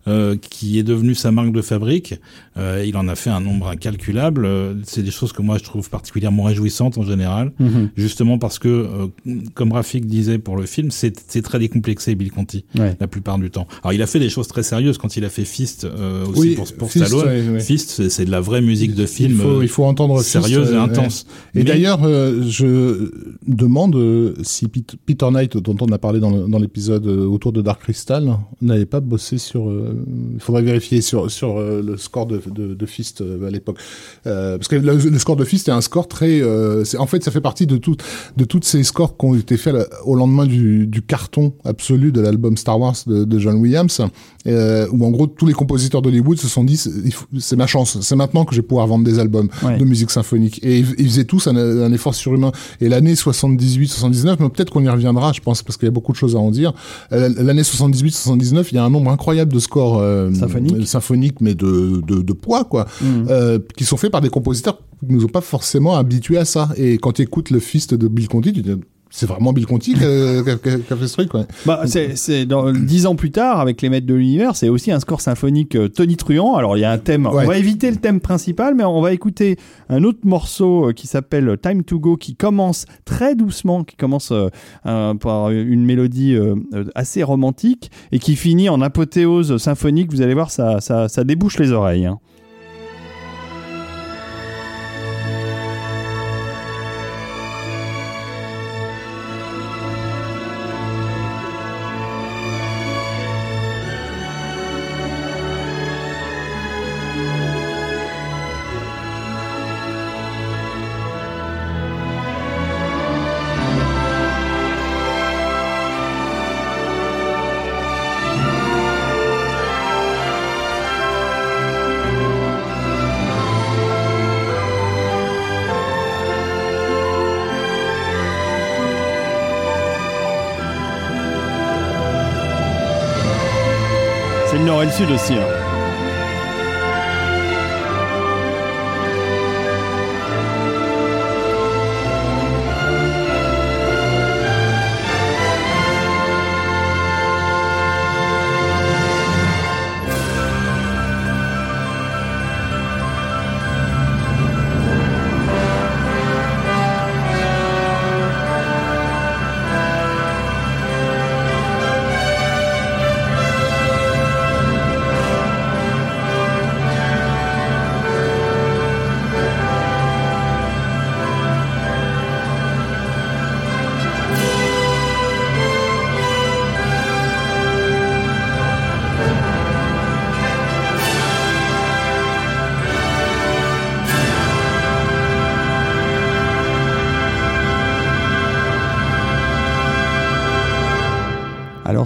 euh, qui est devenu sa marque de fabrique. Euh, il en a fait un nombre incalculable. Euh, C'est des choses que moi je trouve particulièrement réjouissantes en général, Mhm. justement parce que, euh, comme Rafik disait pour le film, c'est très décomplexé Bill Conti Ouais. la plupart du temps. Alors il a fait des choses très sérieuses quand il a fait Fist euh, aussi Oui, pour, pour Fist, Stallone. ouais, ouais. Fist, c'est- de la vraie musique de film. Il faut, il faut entendre Fist, sérieuse et intense. Et Mais- d'ailleurs, euh, je demande si Pete- Peter Knight, dont on a parlé dans l'épisode autour de Dark Crystal, n'avait pas bossé sur. Euh, Il faudrait vérifier sur sur euh, le score de, de, de Fist euh, à l'époque, Euh, parce que le, le score de Fist est un score très. euh, c'est- en fait, ça fait partie de tout de toutes ces scores qui ont été faits au lendemain du, du carton absolu de l'album Star Wars de, de John Williams, euh, où en gros tous les compositeurs d'Hollywood se sont dit c'est ma chance, c'est maintenant que je vais pouvoir vendre des albums Ouais. de musique symphonique. Et ils, ils faisaient tous un, un effort surhumain. Et l'année 78-79, mais peut-être qu'on y reviendra, je pense, parce qu'il y a beaucoup de choses à en dire. L'année 78-79, il y a un nombre incroyable de scores euh, euh, symphoniques, mais de, de, de poids, quoi, Mhm. euh, qui sont faits par des compositeurs qui nous ont pas forcément habitués à ça. Et quand tu écoutes le fist de Bill Conti, tu te dis, c'est vraiment Bill Conti qui a, fait ce truc, quoi. Bah, c'est, c'est dans dix ans plus tard, avec les maîtres de l'univers, c'est aussi un score symphonique euh, tonitruant. Alors, il y a un thème. Ouais. On va éviter le thème principal, mais on va écouter un autre morceau euh, qui s'appelle Time to Go, qui commence très doucement, qui commence euh, euh, par une mélodie euh, assez romantique et qui finit en apothéose symphonique. Vous allez voir, ça, ça, ça débouche les oreilles. hein. C'est le nord et le sud aussi. hein.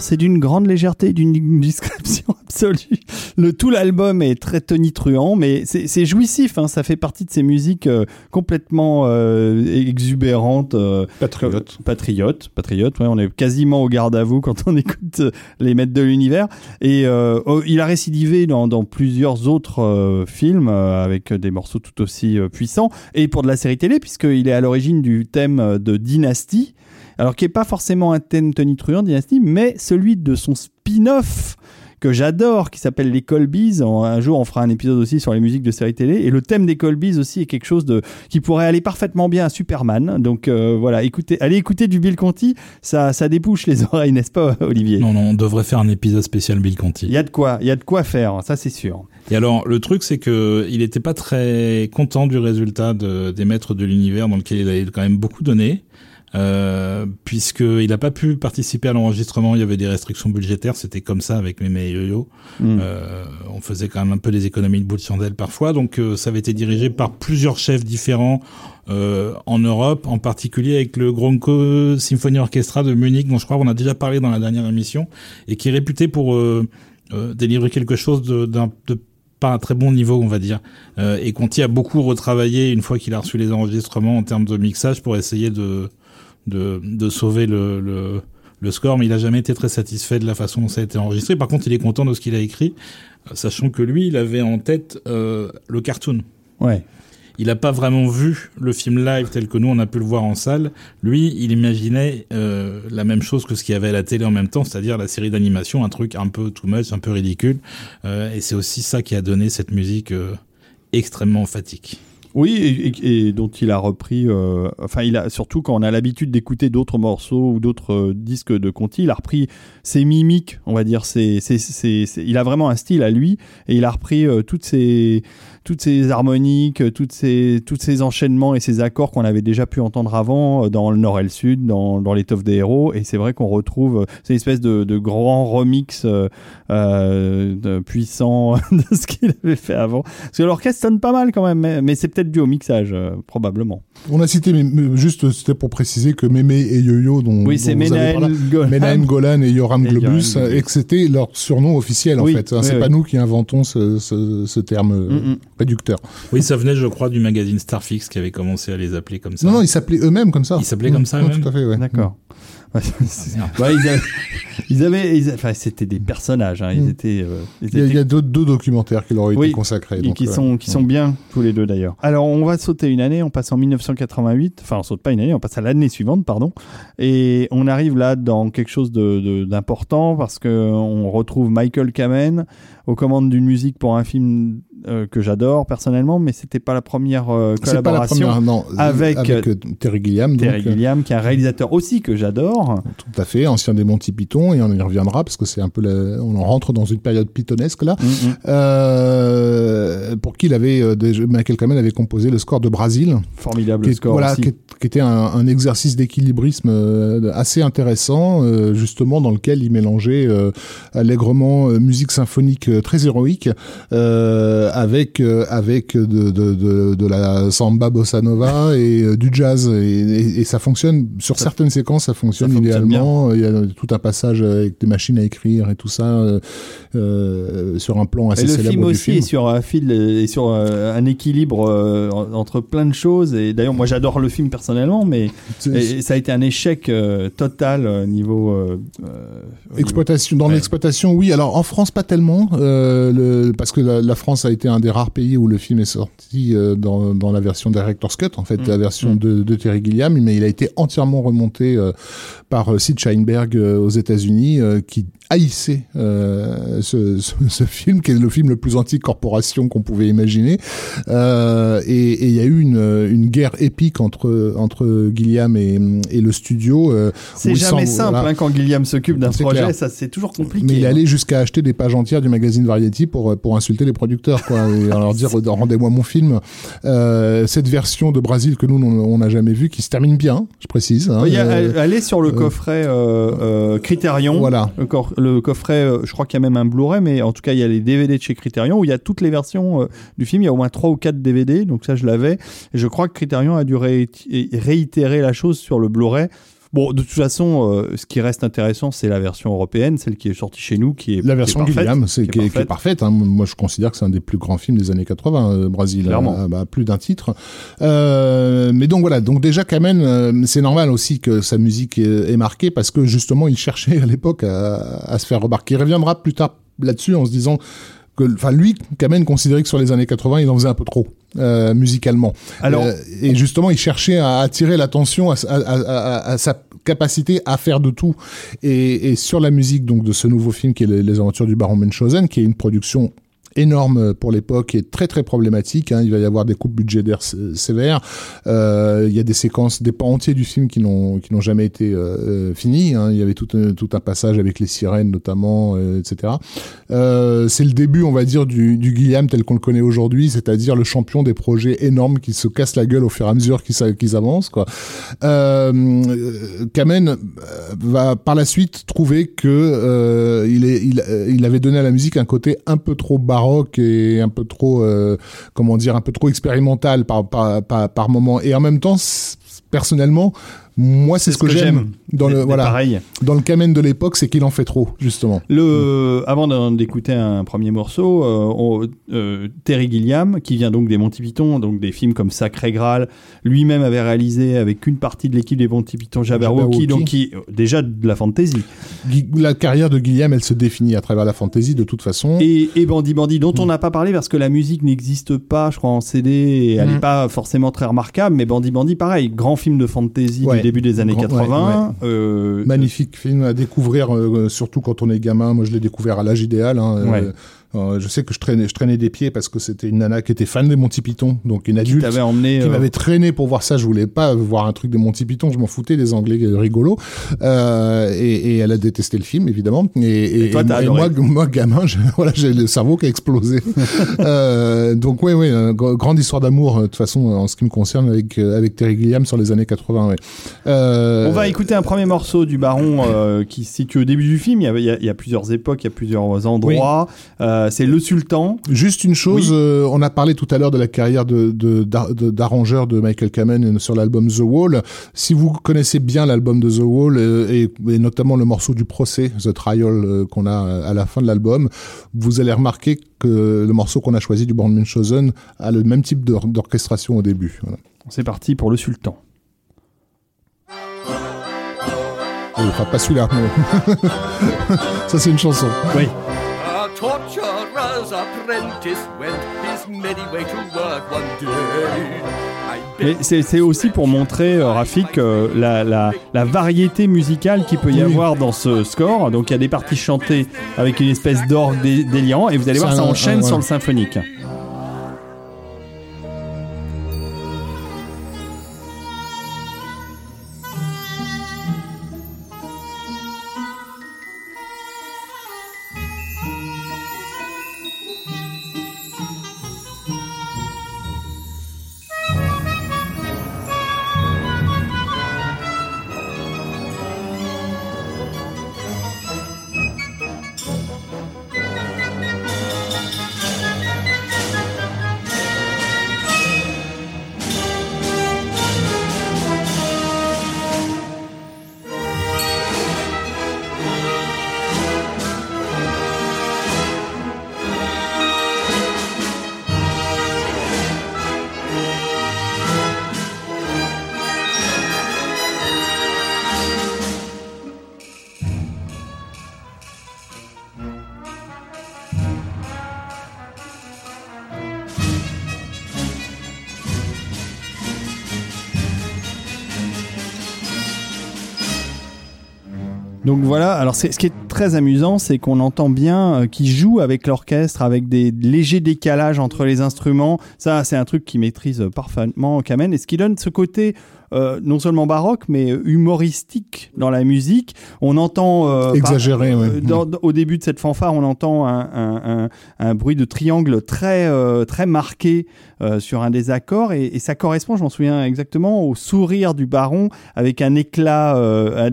C'est d'une grande légèreté, d'une description absolue. Le tout l'album est très tonitruant, mais c'est jouissif. hein. Ça fait partie de ces musiques euh, complètement euh, exubérantes, euh, Patriote. patriotes, patriotes. Ouais, on est quasiment au garde à vous quand on écoute euh, les maîtres de l'univers. Et oh, il a récidivé dans, dans plusieurs autres films avec des morceaux tout aussi puissants. Et pour de la série télé, puisqu'il est à l'origine du thème de Dynasty. Alors qui est pas forcément un thème tonitruant Dynasty, mais celui de son spin-off que j'adore, qui s'appelle les Colbys. Un jour, on fera un épisode aussi sur les musiques de séries télé. Et le thème des Colbys aussi est quelque chose de qui pourrait aller parfaitement bien à Superman. Donc euh, voilà, écoutez, allez écouter du Bill Conti, ça, ça débouche les oreilles, n'est-ce pas, Olivier? Non, non, on devrait faire un épisode spécial Bill Conti. Il y a de quoi, il y a de quoi faire, ça c'est sûr. Et alors, le truc, c'est que il était pas très content du résultat de, des maîtres de l'univers, dans lequel il avait quand même beaucoup donné, euh, puisqu'il n'a pas pu participer à l'enregistrement. Il y avait des restrictions budgétaires, c'était comme ça avec Mémé et Yo-Yo. Mm. Euh, on faisait quand même un peu des économies de bout de chandelle parfois, donc euh, ça avait été dirigé par plusieurs chefs différents euh, en Europe, en particulier avec le Gronko Symphony Orchestra de Munich, dont je crois qu'on a déjà parlé dans la dernière émission, et qui est réputé pour euh, euh, délivrer quelque chose de, d'un, de pas un très bon niveau, on va dire. Euh, et Conti a beaucoup retravaillé une fois qu'il a reçu les enregistrements en termes de mixage pour essayer de de, de sauver le, le le score, mais il a jamais été très satisfait de la façon dont ça a été enregistré. Par contre, il est content de ce qu'il a écrit, euh, sachant que lui, il avait en tête euh, le cartoon. Ouais. il a pas vraiment vu le film live tel que nous on a pu le voir en salle. Lui, il imaginait euh, la même chose que ce qu'il y avait à la télé en même temps, c'est-à-dire la série d'animation, un truc un peu too much, un peu ridicule. Euh, et c'est aussi ça qui a donné cette musique euh, extrêmement emphatique. Oui, et, et- dont il a repris. euh, enfin, il a surtout quand on a l'habitude d'écouter d'autres morceaux ou d'autres euh, disques de Conti, il a repris ses mimiques, on va dire. Ses, ses- ses- ses- il a vraiment un style à lui et il a repris euh, toutes ces toutes ces harmoniques, euh, toutes ces tous ces enchaînements et ces accords qu'on avait déjà pu entendre avant euh, dans le Nord et le Sud, dans, dans l'étoffe des héros. Et c'est vrai qu'on retrouve euh, c'est une espèce de, de grand remix euh, de puissant de ce qu'il avait fait avant. Parce que l'orchestre sonne pas mal quand même, mais, mais c'est peut-être dû au mixage, euh, probablement. On a cité, mais, juste, c'était pour préciser que Mémé et Yo-Yo, dont, Oui, c'est Menahem Golan. Et Yoram Et Globus, et que c'était leur surnom officiel, en fait. hein. oui, c'est oui. pas nous qui inventons ce, ce, ce terme Mm, mm. Réducteur. Oui, ça venait, je crois, du magazine Starfix qui avait commencé à les appeler comme ça. Non, non, ils s'appelaient eux-mêmes comme ça. Ils s'appelaient comme ça Ouais, eux-mêmes Tout à fait, ouais. D'accord. Merde. Ouais, ils avaient, ils avaient- ils- enfin, c'était des personnages. hein, Ils Mm. étaient, euh, ils Il y a, étaient- il y a deux, deux documentaires qui leur ont été consacrés. et donc, qui euh, sont qui sont bien tous les deux d'ailleurs. Alors on va sauter une année, on passe en 1988. Enfin on saute pas une année, on passe à l'année suivante, pardon. Et on arrive là dans quelque chose de- de- d'important parce que on retrouve Michael Kamen aux commandes d'une musique pour un film euh, que j'adore personnellement, mais c'était pas la première euh, C'est pas la collaboration. première, non, avec, avec euh, Terry Gilliam. donc, Terry euh, Gilliam, qui est un réalisateur aussi que j'adore. Tout à fait, ancien des Monty Python, et on y reviendra parce que c'est un peu la- on en rentre dans une période pythonesque là. Mm, mm. Euh, pour qui il avait euh, déjà- Michael Kamen avait composé le score de Brésil, Formidable qui, score voilà, aussi. qui, était un, un exercice d'équilibrisme euh, assez intéressant, euh, justement dans lequel il mélangeait euh, allègrement euh, musique symphonique euh, très héroïque euh, avec euh, avec de, de, de, de la samba bossa nova et euh, du jazz et, et- et ça fonctionne sur Ça- certaines séquences ça fonctionne, ça fonctionne idéalement il y a tout un passage avec des machines à écrire et tout ça euh, euh, sur un plan Et assez le célèbre film du aussi film est sur un fil et sur euh, un équilibre euh, en- entre plein de choses. Et d'ailleurs, moi, j'adore le film personnellement, mais et ça a été un échec euh, total euh, niveau euh, euh, au niveau- Exploitation, dans Ouais. l'exploitation, oui. Alors en France, pas tellement, euh, le, parce que la, la France a été un des rares pays où le film est sorti euh, dans, dans la version Director's Cut, en fait, Mm. la version Mm. de, de Terry Gilliam, mais il a été entièrement remonté euh, par euh, Sid Sheinberg aux États-Unis, qui haïssait euh, ce, ce, ce film, qui est le film le plus anti-corporation qu'on pouvait imaginer. Euh, et il y a eu une, une guerre épique entre entre Gilliam et, et le studio. euh, C'est jamais simple voilà. hein, quand Guillaume s'occupe d'un projet, clair. ça c'est toujours compliqué. Mais il hein. allait jusqu'à acheter des pages entières du magazine Variety pour pour insulter les producteurs, quoi, et leur dire rendez-moi mon film. Euh, cette version de Brésil que nous on n'a jamais vue, qui se termine bien, je précise. hein, Il y a- euh, allez sur le euh, coffret euh, euh, Criterion. voilà. Le, le coffret, euh, je crois qu'il y a même un Blu-ray, mais en tout cas, il y a les DVD de chez Criterion où il y a toutes les versions euh, du film. Il y a au moins trois ou quatre DVD, donc ça, je l'avais. Et je crois que Criterion a dû ré- réitérer la chose sur le Blu-ray. Bon, de toute façon, euh, ce qui reste intéressant, c'est la version européenne, celle qui est sortie chez nous, qui est La qui version est parfaite, Gilliam, c'est qui est qui, qui parfaite. hein. Moi, je considère que c'est un des plus grands films des années 80, euh, Brésil, Clairement. à, à plus d'un titre. Euh, mais donc voilà, donc déjà Kamen, euh, c'est normal aussi que sa musique est, est marquée parce que justement, il cherchait à l'époque à, à se faire remarquer. Il reviendra plus tard là-dessus en se disant que, enfin, lui, Kamen considérait que sur les années 80, il en faisait un peu trop. euh, musicalement. Alors, Euh, et justement, il cherchait à attirer l'attention à, à- à- à- à sa capacité à faire de tout. Et, et sur la musique donc de ce nouveau film qui est Les, Les Aventures du Baron Munchausen, qui est une production énorme pour l'époque et très très problématique. hein. Il va y avoir des coupes budgétaires sé- sévères. Euh, il y a des séquences, des pans entiers du film qui n'ont qui n'ont jamais été euh, euh, finis. hein. Il y avait tout un, tout un passage avec les sirènes notamment, etc. C'est le début, on va dire, du, du Guillaume tel qu'on le connaît aujourd'hui, c'est-à-dire le champion des projets énormes qui se cassent la gueule au fur et à mesure qu'ils qu'ils avancent. Quoi. Kamen va par la suite trouver que il, est, il, il avait donné à la musique un côté un peu trop et un peu trop, euh, comment dire, un peu trop expérimental par, par, par, moment. Et en même temps, personnellement, Moi, c'est ce que, j'aime dans le voilà Pareil. dans le Kamen de l'époque, c'est qu'il en fait trop justement. Le, avant d'en- d'écouter un premier morceau, euh, on- euh, Terry Gilliam, qui vient donc des Monty Python, donc des films comme Sacré Graal, lui-même avait réalisé avec une partie de l'équipe des Monty Python Jabberwocky, donc qui euh, déjà de la fantasy. La carrière de Guillaume, elle se définit à travers la fantasy de toute façon. Et, et Bandy Bandy, dont on n'a pas parlé parce que la musique n'existe pas, je crois, en CD, et elle n'est Mhm. pas forcément très remarquable, mais Bandy Bandy, pareil, grand film de fantasy Ouais. du début des années Grand- 80. euh, Magnifique film à découvrir, euh, surtout quand on est gamin. Moi, je l'ai découvert à l'âge idéal. hein. Euh, je sais que je traînais, je traînais des pieds parce que c'était une nana qui était fan des Monty Python, donc une adulte emmené. qui euh, m'avait traîné pour voir ça. Je voulais pas voir un truc de Monty Python. Je m'en foutais des Anglais rigolos. Euh, et, et elle a détesté le film, évidemment. Et, et, Et toi, moi, moi, gamin, je- voilà, j'ai le cerveau qui a explosé. euh, donc, euh, gr- grande histoire d'amour, de toute façon, en ce qui me concerne, avec, avec Terry Gilliam sur les années 80, ouais. Euh, On va écouter un premier morceau du Baron euh, qui se situe au début du film. Il y a, il y a- il y a plusieurs époques, il y a plusieurs endroits. Euh, c'est Le Sultan. Juste une chose, Oui. euh, on a parlé tout à l'heure de la carrière de, de, d'ar- de- d'arrangeur de Michael Kamen sur l'album The Wall. Si vous connaissez bien l'album de The Wall euh, et, et notamment le morceau du procès, The Trial, euh, qu'on a à la fin de l'album, vous allez remarquer que le morceau qu'on a choisi du Born Munchausen a le même type d'or- d'orchestration au début. Voilà. C'est parti pour Le Sultan. Euh, Enfin, pas celui-là, mais... Ça, c'est une chanson. Oui. Apprentice went his merry way to work one day. I Mais c'est c'est aussi pour montrer, euh, Rafik, euh, la, la, la variété musicale qu'il peut y Oui. avoir dans ce score. Donc il y a des parties chantées avec une espèce d'orgue dé- déliant, et vous allez voir, ça un- enchaîne un- ouais. sur le symphonique. Ce qui est très amusant, c'est qu'on entend bien euh, jouent avec l'orchestre, avec des légers décalages entre les instruments. Ça, c'est un truc qui maîtrise parfaitement Kamen et ce qui donne ce côté euh, non seulement baroque mais humoristique dans la musique. On entend euh, Exagéré, par- ouais. euh, dans- au début de cette fanfare, on entend un, un- un- un bruit de triangle très très marqué sur un des accords et, et ça correspond, je m'en souviens exactement, au sourire du baron avec un éclat, un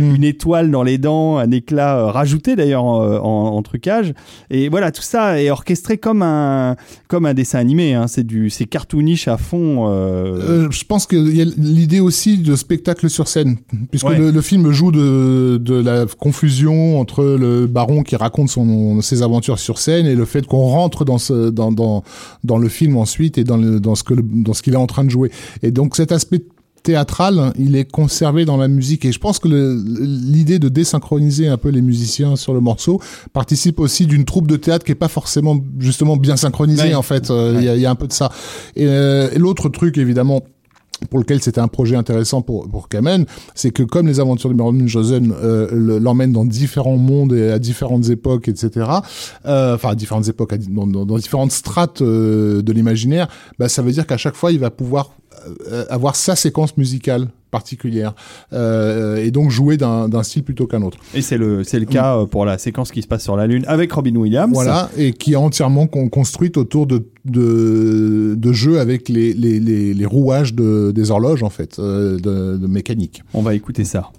Hmm. une étoile dans les dents, un éclat rajouté d'ailleurs en, en- en trucage. Et voilà, tout ça est orchestré comme un comme un dessin animé. Hein. C'est du c'est cartoonish à fond. euh, Euh, je pense qu'il y a l'idée aussi de spectacle sur scène, puisque Ouais. le, le film joue de, de la confusion entre le baron qui raconte son, ses aventures sur scène et le fait qu'on rentre dans, ce, dans, dans, dans le film ensuite et dans, le, dans ce que le- dans ce qu'il est en train de jouer. Et donc cet aspect théâtral, il est conservé dans la musique et je pense que le- l'idée de désynchroniser un peu les musiciens sur le morceau participe aussi d'une troupe de théâtre qui est pas forcément justement bien synchronisée Ouais. en fait. Euh, Il y, a, y a un peu de ça. Et, euh, et l'autre truc évidemment pour lequel c'était un projet intéressant pour pour Kamen, c'est que comme les aventures de Baron Josen euh, le- l'emmènent dans différents mondes et à différentes époques, etc. euh, Enfin, à différentes époques, dans, dans- dans différentes strates euh, de l'imaginaire, bah, ça veut dire qu'à chaque fois, il va pouvoir avoir sa séquence musicale particulière euh, et donc jouer d'un style plutôt qu'un autre. Et c'est le c'est le cas euh, pour la séquence qui se passe sur la lune avec Robin Williams. Voilà, et qui est entièrement con- construite autour de, de, de jeux avec les, les, les, les rouages de, des horloges, en fait, euh, de, de mécanique. On va écouter ça.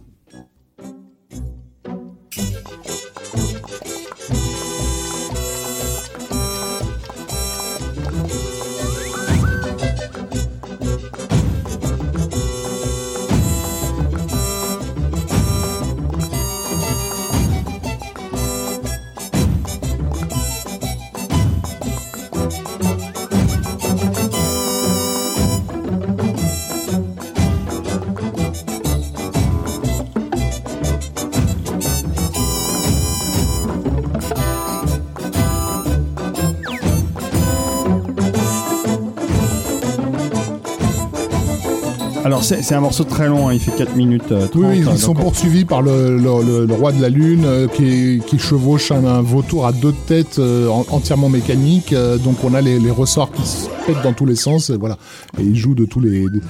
C'est c'est un morceau très long, hein, il fait 4 minutes euh, 30. Oui, oui, ils sont donc on- poursuivis par le, le- le- le roi de la lune euh, qui, qui chevauche un, un vautour à deux têtes euh, en- entièrement mécanique. euh, donc on a les, les ressorts qui se pètent dans tous les sens. Et voilà. Et il joue de tous les de,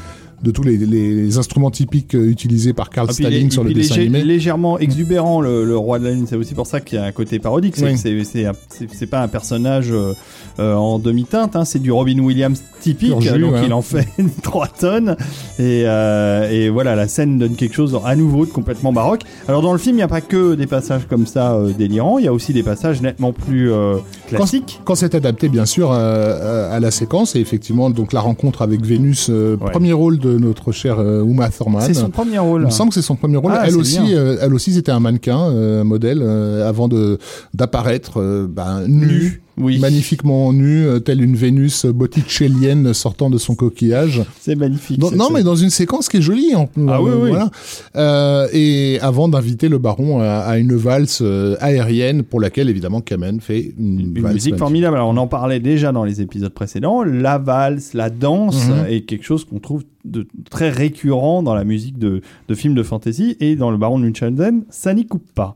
de tous les, les instruments typiques euh, utilisés par Carl Ah, Stalling sur le dessin animé. légèrement exubérant le, le roi de la lune c'est aussi pour ça qu'il y a un côté parodique c'est Oui. c'est- pas un personnage euh, euh, en demi-teinte hein, c'est du Robin Williams typique jus, donc ouais. il en fait 3 tonnes et, euh, et voilà la scène donne quelque chose à nouveau de complètement baroque alors dans le film il n'y a pas que des passages comme ça euh, délirants il y a aussi des passages nettement plus classiques Quand c'est adapté, bien sûr, à la séquence, et effectivement, donc la rencontre avec Vénus, Ouais. premier rôle de notre chère euh, Uma Thurman. c'est son premier rôle Il me semble que c'est son premier rôle. Ah, elle aussi, euh, elle aussi, c'était un mannequin, euh, un modèle, avant de d'apparaître ben, nu, oui magnifiquement nu, euh, telle une Vénus botticellienne sortant de son coquillage. c'est magnifique Non, cette non, scène. mais dans une séquence qui est jolie. En, Ah oui, oui. Voilà. Euh, et avant d'inviter le baron à, à une valse euh, aérienne pour laquelle évidemment Kamen fait une, une valse musique magnifique. formidable. Alors, on en parlait déjà dans les épisodes précédents. La valse, la danse Mhm. est quelque chose qu'on trouve de très récurrent dans la musique de, de films de fantasy et dans le Baron de Munchausen, ça n'y coupe pas.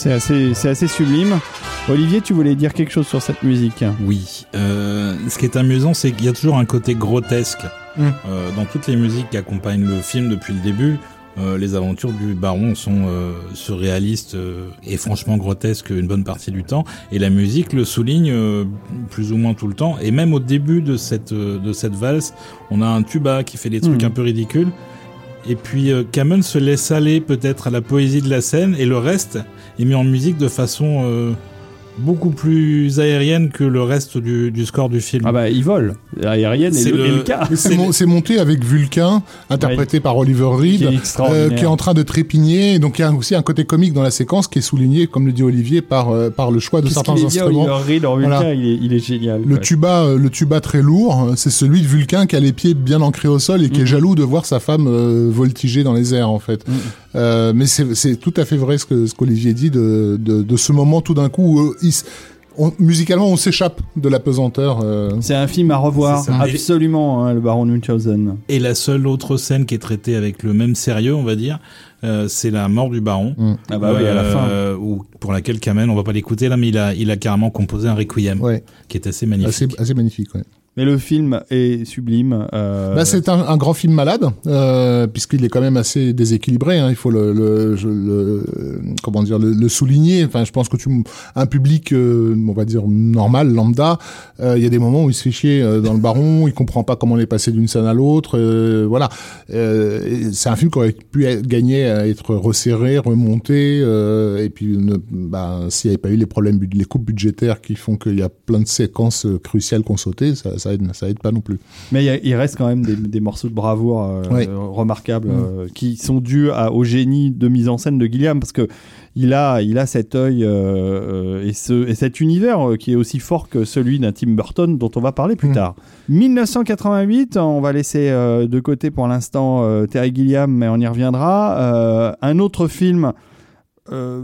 C'est assez, c'est assez sublime. Olivier, tu voulais dire quelque chose sur cette musique Oui. Euh, ce qui est amusant, c'est qu'il y a toujours un côté grotesque Mm. Euh, dans toutes les musiques qui accompagnent le film depuis le début. euh, les aventures du baron sont euh, surréalistes euh, et franchement grotesques une bonne partie du temps. Et la musique le souligne euh, plus ou moins tout le temps. Et même au début de cette euh, de cette valse, on a un tuba qui fait des trucs Mm. un peu ridicules. Et puis euh, se laisse aller peut-être à la poésie de la scène et le reste est mis en musique de façon euh, beaucoup plus aérienne que le reste du, du score du film. Ah bah, il vole. Aérienne et C'est le, le- et le cas. C'est mon- c'est monté avec Vulcain, interprété par Oliver Reed, Qui est euh, qui est en train de trépigner. Donc il y a aussi un côté comique dans la séquence qui est souligné, comme le dit Olivier, par, euh, par le choix de Qu'est-ce certains est instruments. Oliver Reed en Vulcain, Voilà. il, est, il est génial. Le tuba, euh, le tuba très lourd, c'est celui de Vulcain qui a les pieds bien ancrés au sol et qui Mhm. est jaloux de voir sa femme euh, voltiger dans les airs en fait. Mhm. Euh, mais c'est c'est tout à fait vrai ce que ce qu'Olivier dit de, de, de ce moment tout d'un coup où on- musicalement on s'échappe de la pesanteur. euh. C'est un film à revoir, ça. absolument, hein, le Baron Munchausen. Et la seule autre scène qui est traitée avec le même sérieux, on va dire, euh, c'est la mort du baron. Ah bah oui, à la fin. Euh, où- pour laquelle Kamen, on va pas l'écouter là, mais il a, il a carrément composé un requiem Ouais, qui est assez magnifique. assez, assez magnifique. Ouais. Mais le film est sublime. euh, Bah, c'est un, grand film malade, euh, puisqu'il est quand même assez déséquilibré. Hein, il faut le, comment dire, le, souligner. Enfin, je pense que un public, euh, on va dire normal, lambda, euh, il y a des moments où il se fait chier dans le baron, il comprend pas comment on est passé d'une scène à l'autre. voilà, c'est un film qui aurait pu gagner à être resserré, remonté, et puis bah, s'il n'y avait pas eu les problèmes, les coupes budgétaires qui font qu'il y a plein de séquences cruciales qu'on sauté, ça, ça aide, ça aide pas non plus. Mais il reste quand même des, des morceaux de bravoure euh, Ouais. euh, remarquables Mm. euh, qui sont dus à- au génie de mise en scène de Gilliam parce que il a, il a cet œil euh, et, ce, et cet univers euh, qui est aussi fort que celui d'un Tim Burton dont on va parler plus Mm. tard. 1988, on va laisser euh, de côté pour l'instant euh, Terry Gilliam, mais on y reviendra. Euh, un autre film. euh,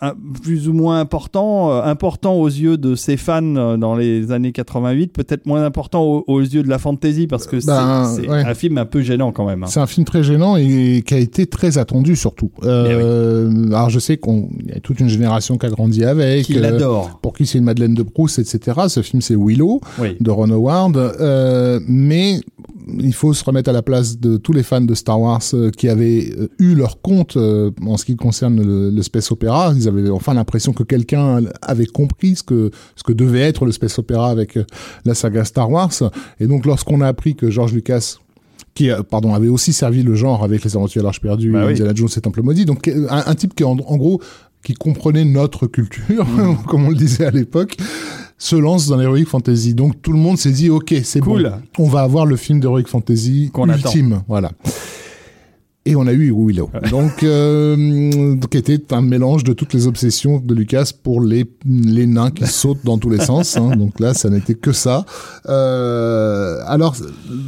un- plus ou moins important, euh, important aux yeux de ses fans euh, dans les années 88, peut-être moins important aux, aux yeux de la fantasy parce que c'est- Ben, c'est ouais. un film un peu gênant quand même. hein. C'est un film très gênant et qui a été très attendu surtout. Euh, Alors je sais qu'on y a toute une génération qui a grandi avec. Qui euh, l'adore. pour qui c'est une Madeleine de Proust, etc. Ce film c'est Willow Oui. de Ron Howard, euh, mais il faut se remettre à la place de tous les fans de Star Wars euh, qui avaient euh, eu leur compte euh, en ce qui concerne le, le space opéra. Ils avaient enfin l'impression que quelqu'un avait compris ce que ce que devait être le space opéra avec la saga Star Wars. Et donc lorsqu'on a appris que George Lucas qui pardon avait aussi servi le genre avec les aventures à l'âge perdu, Bah oui. Indiana Jones et Temple maudit. Donc un, un type qui en, en gros qui comprenait notre culture, Mhm. comme on le disait à l'époque, se lance dans l'heroic fantasy. Donc tout le monde s'est dit ok c'est Cool. bon, on va avoir le film d'heroic fantasy ultime, voilà. Et on a eu Willow. Donc, euh, qui était un mélange de toutes les obsessions de Lucas pour les, les nains qui sautent dans tous les sens. hein. Donc là, ça n'était que ça. Euh, alors,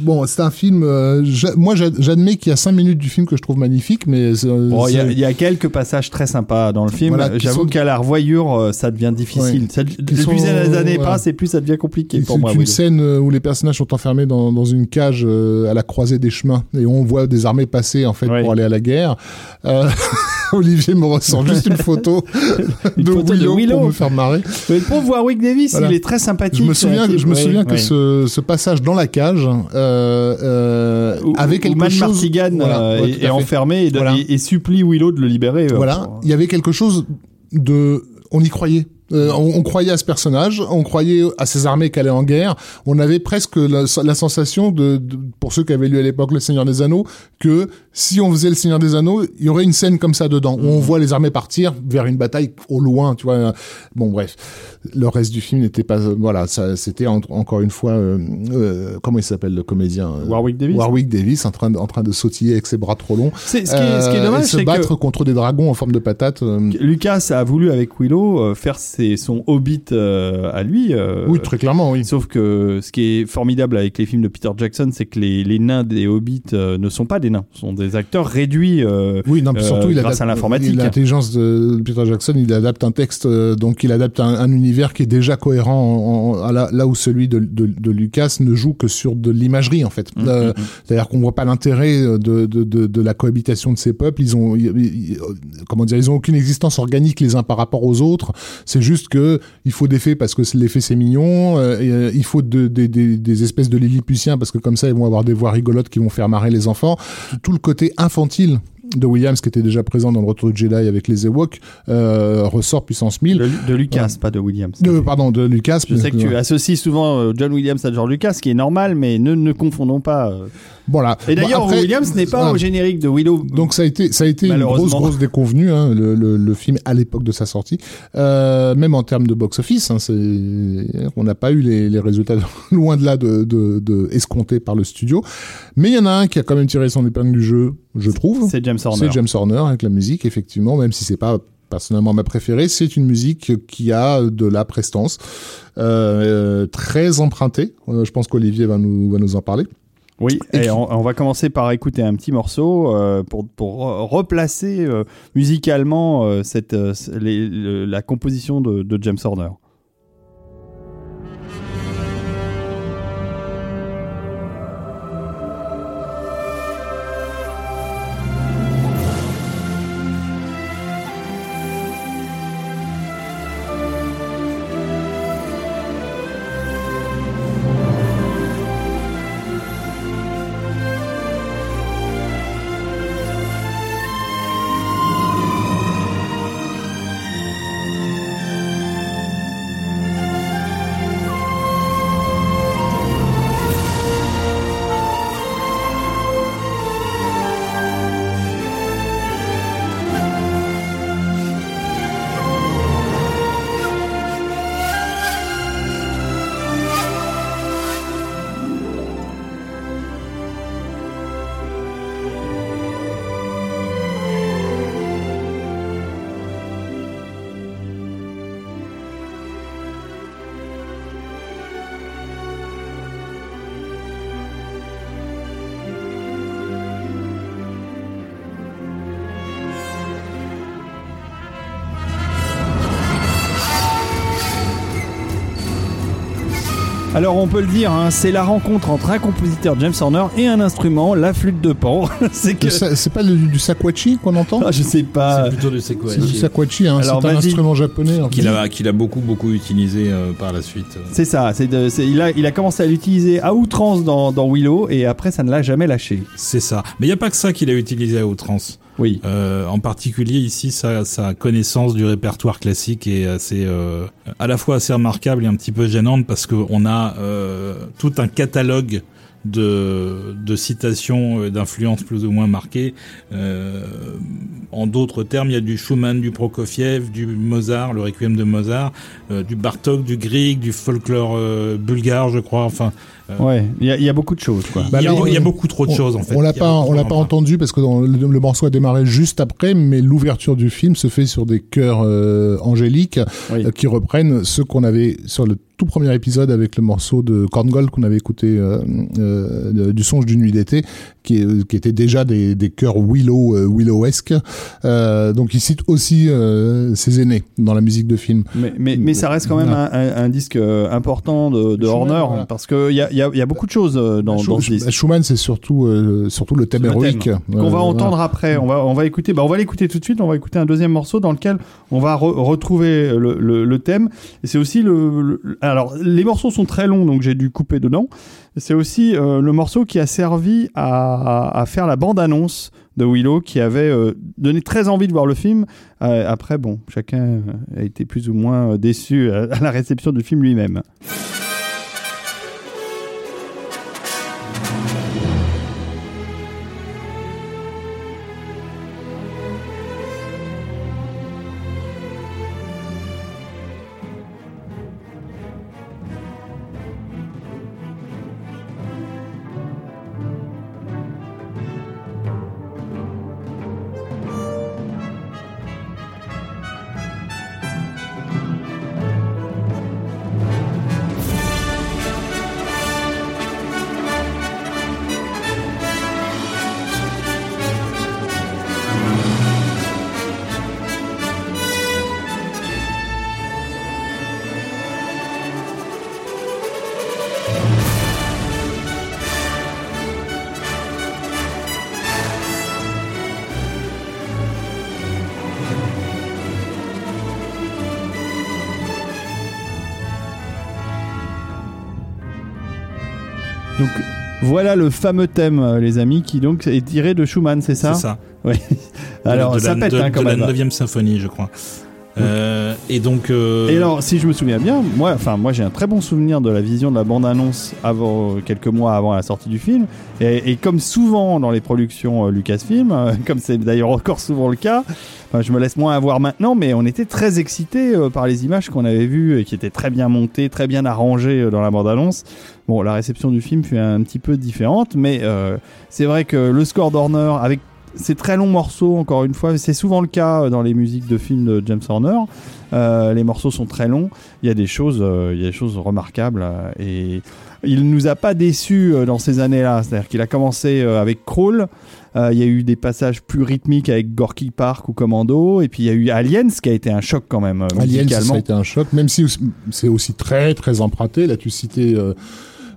bon, c'est un film. euh, moi, j'a- j'admets qu'il y a cinq minutes du film que je trouve magnifique, mais euh, Bon, il y, a- c'est- il y a quelques passages très sympas dans le film. Voilà, J'avoue sont- qu'à la revoyure, euh, ça devient difficile. Ouais. Plus sont- les années voilà. passent et plus ça devient compliqué pour c'est moi. une Willow. scène où les personnages sont enfermés dans, dans une cage à la croisée des chemins et on voit des armées passer en fait Ouais. pour aller à la guerre. Euh, Olivier me ressent juste une photo, Une de, photo de Willow Willow. pour me faire marrer. Mais pauvre Warwick Davis, Voilà. il est très sympathique. Je me souviens, je me souviens que ce, ce passage dans la cage euh, euh, Où- avait quelque Man chose. Martigan Voilà, euh, ouais, est, est enfermé et, Voilà. et- et supplie Willow de le libérer. euh, Voilà, pour- il y avait quelque chose de, on y croyait. Euh, on, on croyait à ce personnage, on croyait à ces armées qui allaient en guerre. On avait presque la, la sensation de, de- pour ceux qui avaient lu à l'époque Le Seigneur des Anneaux, que si on faisait Le Seigneur des Anneaux, il y aurait une scène comme ça dedans où on voit les armées partir vers une bataille au loin, tu vois. Bon, bref, le reste du film n'était pas, voilà, ça, c'était en- encore une fois, euh, euh, comment il s'appelle le comédien euh, Warwick Davis. Warwick Davis en train de, en train de sautiller avec ses bras trop longs. C'est- ce, qui est, ce qui est Euh, dommage, et se battre que contre des dragons en forme de patate. euh, Lucas a voulu avec Willow euh, faire ses- son Hobbit euh, à lui. euh, oui, très clairement, oui. Sauf que ce qui est formidable avec les films de Peter Jackson, c'est que les, les nains des Hobbits euh, ne sont pas des nains, sont des acteurs réduits. Oui, non, surtout, il grâce adapte, à l'informatique. L'intelligence de Peter Jackson, il adapte un texte, donc il adapte un, un univers qui est déjà cohérent en- en- à la- là où celui de, de, de Lucas ne joue que sur de l'imagerie, en fait. Mmh, Euh, C'est-à-dire qu'on voit pas l'intérêt de, de, de, de la cohabitation de ces peuples. Ils ont, ils- ils- comment dire, ils ont aucune existence organique les uns par rapport aux autres. C'est juste que il faut des faits parce que l'effet c'est mignon. euh, euh, il faut de- des- des- des espèces de Lilliputiens parce que comme ça ils vont avoir des voix rigolotes qui vont faire marrer les enfants. Tout le côté infantile de Williams qui était déjà présent dans le Retour de Jedi avec les Ewoks euh, ressort puissance 1000. De, de Lucas, pas de Williams. De, pardon, de Lucas. Je sais que tu associes souvent euh, John Williams à George Lucas, ce qui est normal, mais ne, ne confondons pas. euh. Voilà. Et d'ailleurs, Bon, après, Williams n'est pas au générique de Willow. Donc ça a été, ça a été une grosse, grosse déconvenue, hein, le, le, le film à l'époque de sa sortie, euh, même en termes de box-office. Hein, c'est, on n'a pas eu les, les résultats loin de là de, de, de escomptés par le studio. Mais il y en a un qui a quand même tiré son épingle du jeu, je trouve. c'est James Horner. C'est James Horner avec la musique, effectivement, même si c'est pas personnellement ma préférée, c'est une musique qui a de la prestance, euh, euh, très empruntée. Euh, je pense qu'Olivier va nous, va nous en parler. Oui, Et on, on va commencer par écouter un petit morceau euh, pour, pour re- replacer euh, musicalement cette, les- le- la composition de, de James Horner. Alors on peut le dire, hein, c'est la rencontre entre un compositeur James Horner et un instrument, la flûte de Pan. c'est que C'est pas le- du sakwachi qu'on entend Ah, je sais pas. C'est plutôt du. C'est du sakwachi, hein, c'est Alors, un instrument japonais. fait. Qu'il a, beaucoup, beaucoup utilisé euh, par la suite. C'est ça. C'est de- c'est- il a il a commencé à l'utiliser à outrance dans, dans Willow et après ça ne l'a jamais lâché. C'est ça. Mais il n'y a pas que ça qu'il a utilisé à outrance. Oui. Euh, en particulier ici, sa, sa connaissance du répertoire classique est assez, euh, à la fois assez remarquable et un petit peu gênante parce qu'on a euh, tout un catalogue de, de citations, euh, d'influences plus ou moins marquées. Euh, en d'autres termes, il y a du Schumann, du Prokofiev, du Mozart, le Requiem de Mozart, euh, du Bartok, du Grieg, du folklore euh, bulgare, je crois. Enfin, Ouais. Il y, a- il y a beaucoup de choses quoi. Bah il, y a, là, il y a on- beaucoup trop de on- choses en fait. On l'a pas, on l'a pas entendu parce que dans le, le morceau a démarré juste après, mais l'ouverture du film se fait sur des chœurs euh, angéliques Oui. euh, qui reprennent ce qu'on avait sur le tout premier épisode avec le morceau de Korngold qu'on avait écouté euh, euh, du songe d'une nuit d'été, qui, qui était déjà des, des chœurs Willow euh, Willowesque. Euh, donc il cite aussi euh, ses aînés dans la musique de film. Mais, mais, mais ça reste quand même un, un- un disque euh, important de, de Schumann, Horner voilà. parce qu'il y a, il y, a, il y a beaucoup de choses euh, dans, Schu- dans ce disque. Schumann, c'est surtout surtout le thème Le héroïque qu'on va entendre après. On va, on va écouter. Bah, on va l'écouter tout de suite. On va écouter un deuxième morceau dans lequel on va re- retrouver le, le- le thème. Et c'est aussi le, le- Alors, les morceaux sont très longs, donc j'ai dû couper dedans. C'est aussi euh, le morceau qui a servi à, faire la bande-annonce de Willow, qui avait euh, donné très envie de voir le film. Euh, après, bon, chacun a été plus ou moins déçu à la réception du film lui-même. Voilà le fameux thème, euh, les amis, qui donc est tiré de Schumann, c'est ça C'est ça. Oui. Alors, de ça la, pète de, hein, quand de la même. 9 symphonie, je crois. Euh, et donc. euh, Et alors, si je me souviens bien, moi, enfin, moi, j'ai un très bon souvenir de la vision de la bande-annonce avant quelques mois avant la sortie du film. Et, et comme souvent dans les productions Lucasfilm, comme c'est d'ailleurs encore souvent le cas, je me laisse moins avoir maintenant, mais on était très excités euh, par les images qu'on avait vues et qui étaient très bien montées, très bien arrangées euh, dans la bande-annonce. Bon, la réception du film fut un petit peu différente, mais euh, c'est vrai que le score d'Horner avec ces très longs morceaux, encore une fois, c'est souvent le cas dans les musiques de films de James Horner. Les morceaux sont très longs. Il y a des choses, il y a des choses remarquables et il nous a pas déçus dans ces années-là. C'est-à-dire qu'il a commencé avec Crawl. Euh, il y a eu des passages plus rythmiques avec Gorky Park ou Commando. Et puis il y a eu Aliens qui a été un choc quand même euh, Alien, ça a été un choc, même si c'est aussi très très emprunté. Là, tu citais euh,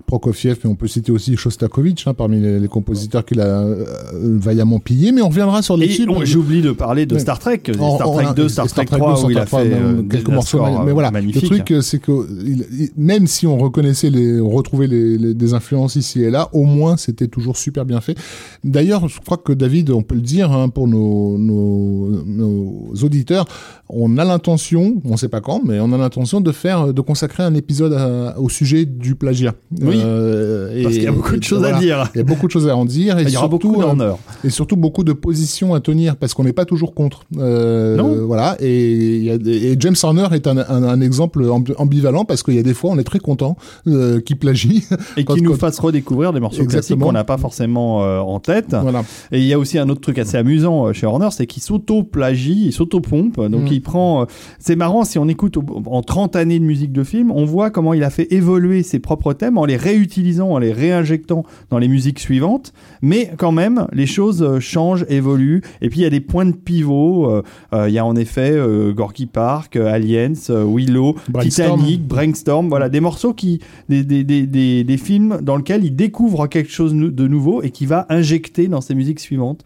Prokofiev, mais on peut citer aussi Shostakovich hein, parmi les, les compositeurs qu'il a euh, vaillamment pillé. Mais on reviendra sur les titres. oublié de parler de. Star Trek, En- Star Trek en- 2, Star, Trek 3, 2, où il a Star Trek, fait euh, quelques morceaux. mais voilà, le truc, euh, c'est que il- il- même si on reconnaissait les, on retrouvait les, les- des influences ici et là, au moins c'était toujours super bien fait. D'ailleurs, je crois que David, on peut le dire hein, pour nos, nos, nos auditeurs, on a l'intention, on sait pas quand, mais on a l'intention de faire, de consacrer un épisode à- au sujet du plagiat. Oui, Euh, parce qu'il y a beaucoup de choses voilà. à dire. Il y a beaucoup de choses à en dire et Il y aura surtout, beaucoup euh, d'honneur. et surtout beaucoup de positions à tenir parce qu'on n'est pas toujours contre. Euh, Non. Voilà. Et, il y a des- et James Horner est un, un, un exemple amb- ambivalent parce qu'il y a des fois on est très content euh, qu'il plagie. Et Quand- qui nous quand- fasse redécouvrir des morceaux classiques Exactement. qu'on n'a pas forcément euh, en tête. voilà. Et il y a aussi un autre truc assez amusant euh, chez Horner, c'est qu'il s'auto-plagie, il s'auto-pompe. Donc Mhm. qui prend. euh, C'est marrant si on écoute en 30 années de musique de film, on voit comment il a fait évoluer ses propres thèmes en les réutilisant, en les réinjectant dans les musiques suivantes. Mais quand même, les choses euh, changent, évoluent. Et puis il y a des points de pivot. euh, euh, Il y a en effet Gorky Park, Aliens, Willow, Brainstorm. Titanic, Brainstorm. Voilà des morceaux qui, des, des, des, des, des films dans lesquels il découvre quelque chose de nouveau et qui va injecter dans ses musiques suivantes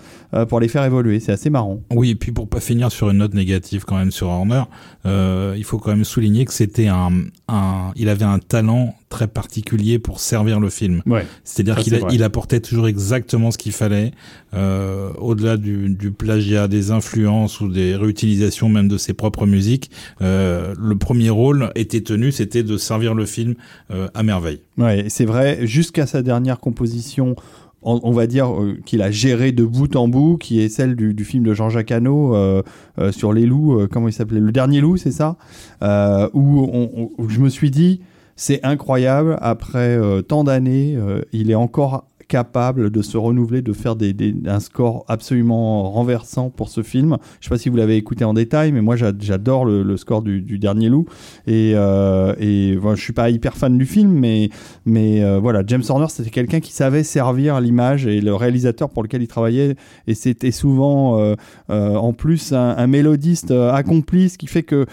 pour les faire évoluer. C'est assez marrant. Oui, et puis pour pas finir sur une note négative quand même sur Horner, euh, il faut quand même souligner que c'était un, un, il avait un talent très particulier pour servir le film. Ouais. C'est-à-dire qu'il il apportait toujours exactement ce qu'il fallait, euh, au-delà du, du plagiat, des influences ou des réutilisations même de ses propres musiques. Euh, le premier rôle était tenu, c'était de servir le film euh, à merveille. Ouais, c'est vrai, jusqu'à sa dernière composition, on, va dire euh, qu'il a géré de bout en bout, qui est celle du, du film de Jean-Jacques Hano euh, euh, sur les loups, comment il s'appelait? Le dernier loup, c'est ça? Où, on- on- où je me suis dit, c'est incroyable, après euh, tant d'années, euh, il est encore capable de se renouveler, de faire un score absolument renversant pour ce film. Je sais pas si vous l'avez écouté en détail, mais moi j'a- j'adore le, score du, dernier loup. Et, euh, et suis pas hyper fan du film, mais, euh, voilà, James Horner, c'était quelqu'un qui savait servir l'image et le réalisateur pour lequel il travaillait. Et c'était souvent euh, euh, en plus un, mélodiste accompli, ce qui fait que,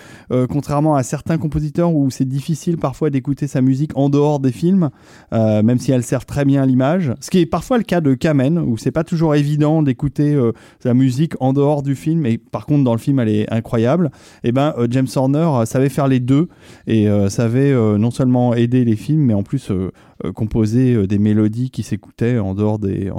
contrairement à certains compositeurs où c'est difficile parfois d'écouter sa musique en dehors des films, même si elle sert très bien l'image, ce qui est parfois le cas de Kamen, où c'est pas toujours évident d'écouter euh, sa musique en dehors du film, et par contre dans le film elle est incroyable. Et ben euh, James Horner euh, savait faire les deux et savait non seulement aider les films, mais en plus composer des mélodies qui s'écoutaient en dehors des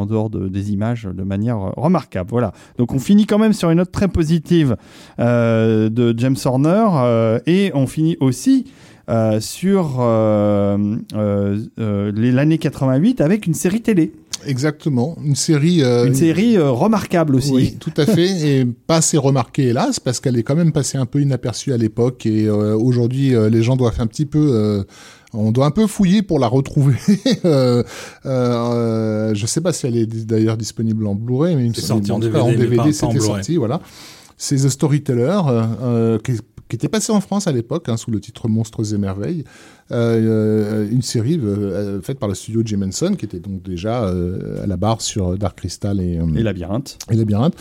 des images de manière remarquable. Voilà. Donc on finit quand même sur une note très positive de James Horner et on finit aussi euh, sur euh, euh, euh, l'année 88 avec une série télé. Exactement. Une série. euh, Une série euh, remarquable aussi. Oui, tout à fait, et pas assez remarquée hélas, parce qu'elle est quand même passée un peu inaperçue à l'époque, et euh, aujourd'hui euh, les gens doivent un petit peu, euh, on doit un peu fouiller pour la retrouver. euh, euh, je sais pas si elle est d'ailleurs disponible en Blu-ray, mais il me C'est semble- sorti en tout cas, DVD, en c'était Blu-ray. sorti, voilà. C'est The Storyteller, euh, qui, qui était passé en France à l'époque, hein, sous le titre Monstres et Merveilles. Euh, euh, une série euh, faite par le studio Jim Henson, qui était donc déjà à la barre sur Dark Crystal et, Et Labyrinthe. et labyrinthe,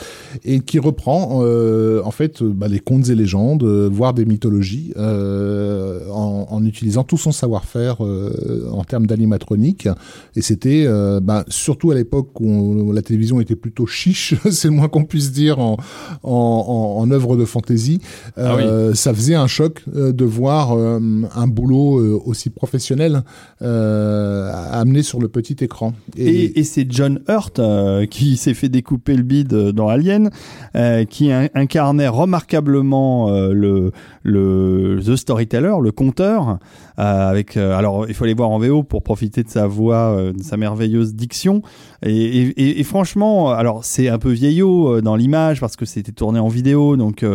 et qui reprend en fait bah, les contes et légendes, voire des mythologies, en, en utilisant tout son savoir-faire en termes d'animatronique. Et c'était bah, surtout à l'époque où, on- la télévision était plutôt chiche, c'est le moins qu'on puisse dire en, en, en, en œuvre de fantaisie. Ah oui. Ça faisait un choc de voir un boulot aussi professionnel euh, amené sur le petit écran. Et, et c'est John Hurt euh, qui s'est fait découper le bide euh, dans Alien, euh, qui in- incarnait remarquablement euh, le, le The Storyteller, le conteur. Euh, avec, euh, alors, il faut aller voir en VO pour profiter de sa voix, euh, de sa merveilleuse diction. Et, et- et- franchement, alors c'est un peu vieillot dans l'image parce que c'était tourné en vidéo, donc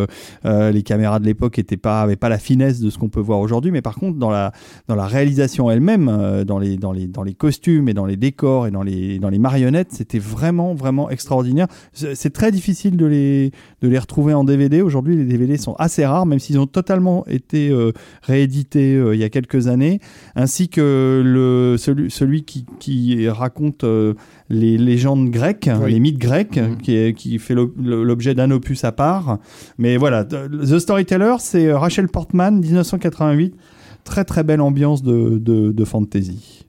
les caméras de l'époque étaient pas, avaient pas la finesse de ce qu'on peut voir aujourd'hui. Mais par contre, dans la dans la réalisation elle-même, dans les dans les dans les costumes et dans les décors et dans les dans les marionnettes, c'était vraiment vraiment extraordinaire. C'est très difficile de les de les retrouver en DVD. Aujourd'hui, les DVD sont assez rares, même s'ils ont totalement été euh, réédités euh, il y a quelques années, ainsi que le celui celui qui qui raconte euh, les légendes grecques, Oui. les mythes grecs, Mhm. qui est qui fait l'o- l'objet d'un opus à part. Mais voilà, The Storyteller, c'est Rachel Portman, 1988 très très belle ambiance de, de, de fantasy.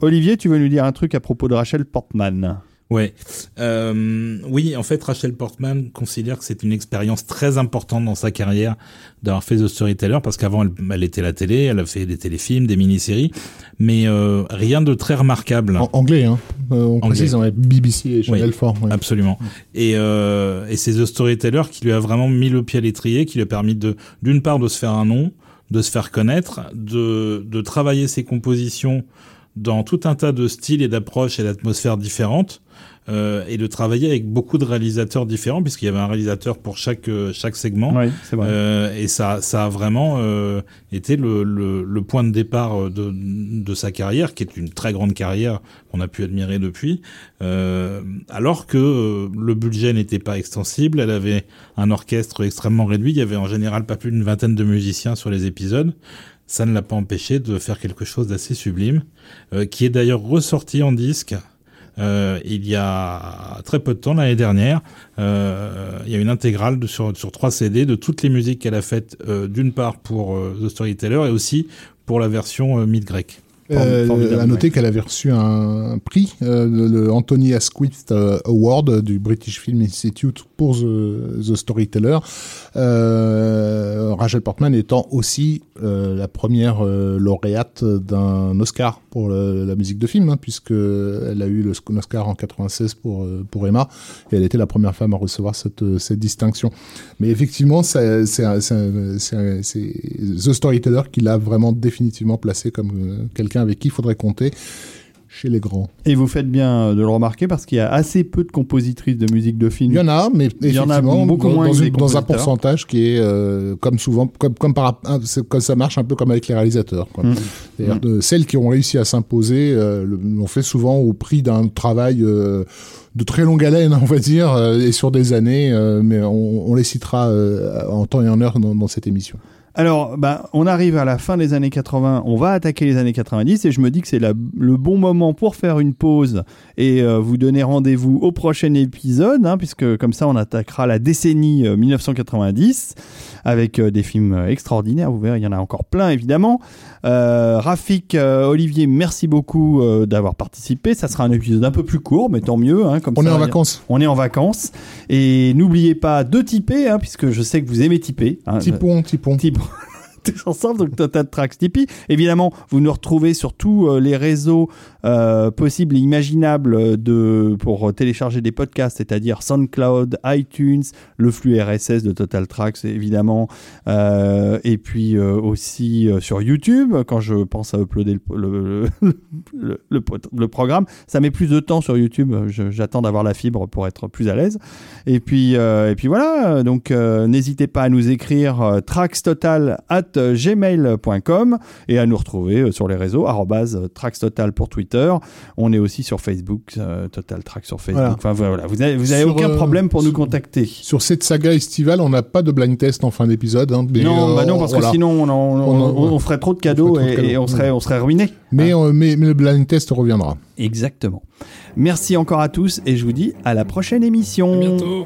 Olivier, tu veux nous dire un truc à propos de Rachel Portman? Ouais. Euh, oui, en fait, Rachel Portman considère que c'est une expérience très importante dans sa carrière d'avoir fait The Storyteller parce qu'avant elle, elle était à la télé, elle a fait des téléfilms, des mini-séries, mais euh, rien de très remarquable. En anglais, hein. Euh, on Anglais. précise, on est BBC et Channel Oui. 4. ouais. Absolument. Et, euh, et c'est The Storyteller qui lui a vraiment mis le pied à l'étrier, qui lui a permis de, d'une part, de se faire un nom, de se faire connaître, de, de travailler ses compositions dans tout un tas de styles et d'approches et d'atmosphères différentes, euh, et de travailler avec beaucoup de réalisateurs différents, puisqu'il y avait un réalisateur pour chaque, euh, chaque segment. Oui, c'est vrai. Euh, et ça, ça a vraiment euh, été le, le, le point de départ euh, de, de sa carrière, qui est une très grande carrière qu'on a pu admirer depuis. Euh, alors que le budget n'était pas extensible, elle avait un orchestre extrêmement réduit. Il y avait en général pas plus d'une vingtaine de musiciens sur les épisodes. Ça ne l'a pas empêché de faire quelque chose d'assez sublime, euh, qui est d'ailleurs ressorti en disque. Euh, il y a très peu de temps, l'année dernière, euh, il y a une intégrale de- sur, sur trois CD de toutes les musiques qu'elle a faites, d'une part pour The Storyteller et aussi pour la version grecque. Euh, à noter qu'elle avait reçu un prix, euh, le, le Anthony Asquith Award du British Film Institute pour The, Storyteller. Euh, Rachel Portman étant aussi euh, la première euh, lauréate d'un Oscar pour la musique de film, hein, puisque a eu le sc- l'Oscar en 96 pour euh, pour Emma, et elle était la première femme à recevoir cette cette distinction. Mais effectivement, c'est The Storyteller qui l'a vraiment définitivement placé comme quelqu'un avec qui il faudrait compter chez les grands. Et vous faites bien de le remarquer parce qu'il y a assez peu de compositrices de musique de film. Il y en a, mais Il y en a effectivement, beaucoup dans, moins dans une- dans un pourcentage qui est euh, comme souvent, comme comme par c'est- comme ça marche un peu comme avec les réalisateurs. quoi. Mm. C'est-à-dire Mm. de- celles qui ont réussi à s'imposer euh, l'ont fait souvent au prix d'un travail euh, de très longue haleine, on va dire, euh, et sur des années, euh, mais on, on les citera euh, en temps et en heure dans, dans cette émission. Alors, bah, on arrive à la fin des années 80, on va attaquer les années 90 et je me dis que c'est le bon moment pour faire une pause et euh, vous donner rendez-vous au prochain épisode, hein, puisque comme ça on attaquera la décennie euh, 1990 avec euh, des films euh, extraordinaires. Vous verrez, il y en a encore plein évidemment. Euh, Rafik, euh, Olivier, merci beaucoup euh, d'avoir participé. Ça sera un épisode un peu plus court, mais tant mieux. Hein, comme On ça, est en vacances. On est en vacances. Et n'oubliez pas de typer, hein, puisque je sais que vous aimez typer. hein. Tipon, tipon. Type- tous ensemble, donc Total Tracks Tipeee. Évidemment, vous nous retrouvez sur tous euh, les réseaux euh, possibles et imaginables euh, de, pour télécharger des podcasts, c'est-à-dire SoundCloud, iTunes, le flux RSS de Total Tracks, évidemment, euh, et puis euh, aussi sur YouTube, quand je pense à uploader le, programme. Ça met plus de temps sur YouTube, j'attends d'avoir la fibre pour être plus à l'aise. Et puis, et puis voilà, donc n'hésitez pas à nous écrire traxtotal at gmail.com et à nous retrouver sur les réseaux, traxtotal pour Twitter. On est aussi sur Facebook, euh, Total Track sur Facebook. Voilà. Enfin voilà, vous n'avez vous avez Sur, aucun euh, problème pour nous contacter. Sur cette saga estivale, on n'a pas de blind test en fin d'épisode. hein, non, euh, bah non, parce voilà. que sinon on, en- on- On en- on ferait trop de cadeaux, On ferait trop de et, on serait, on serait ruiné. Mais, euh, mais, mais le blind test reviendra. Exactement. Merci encore à tous et je vous dis à la prochaine émission. À bientôt.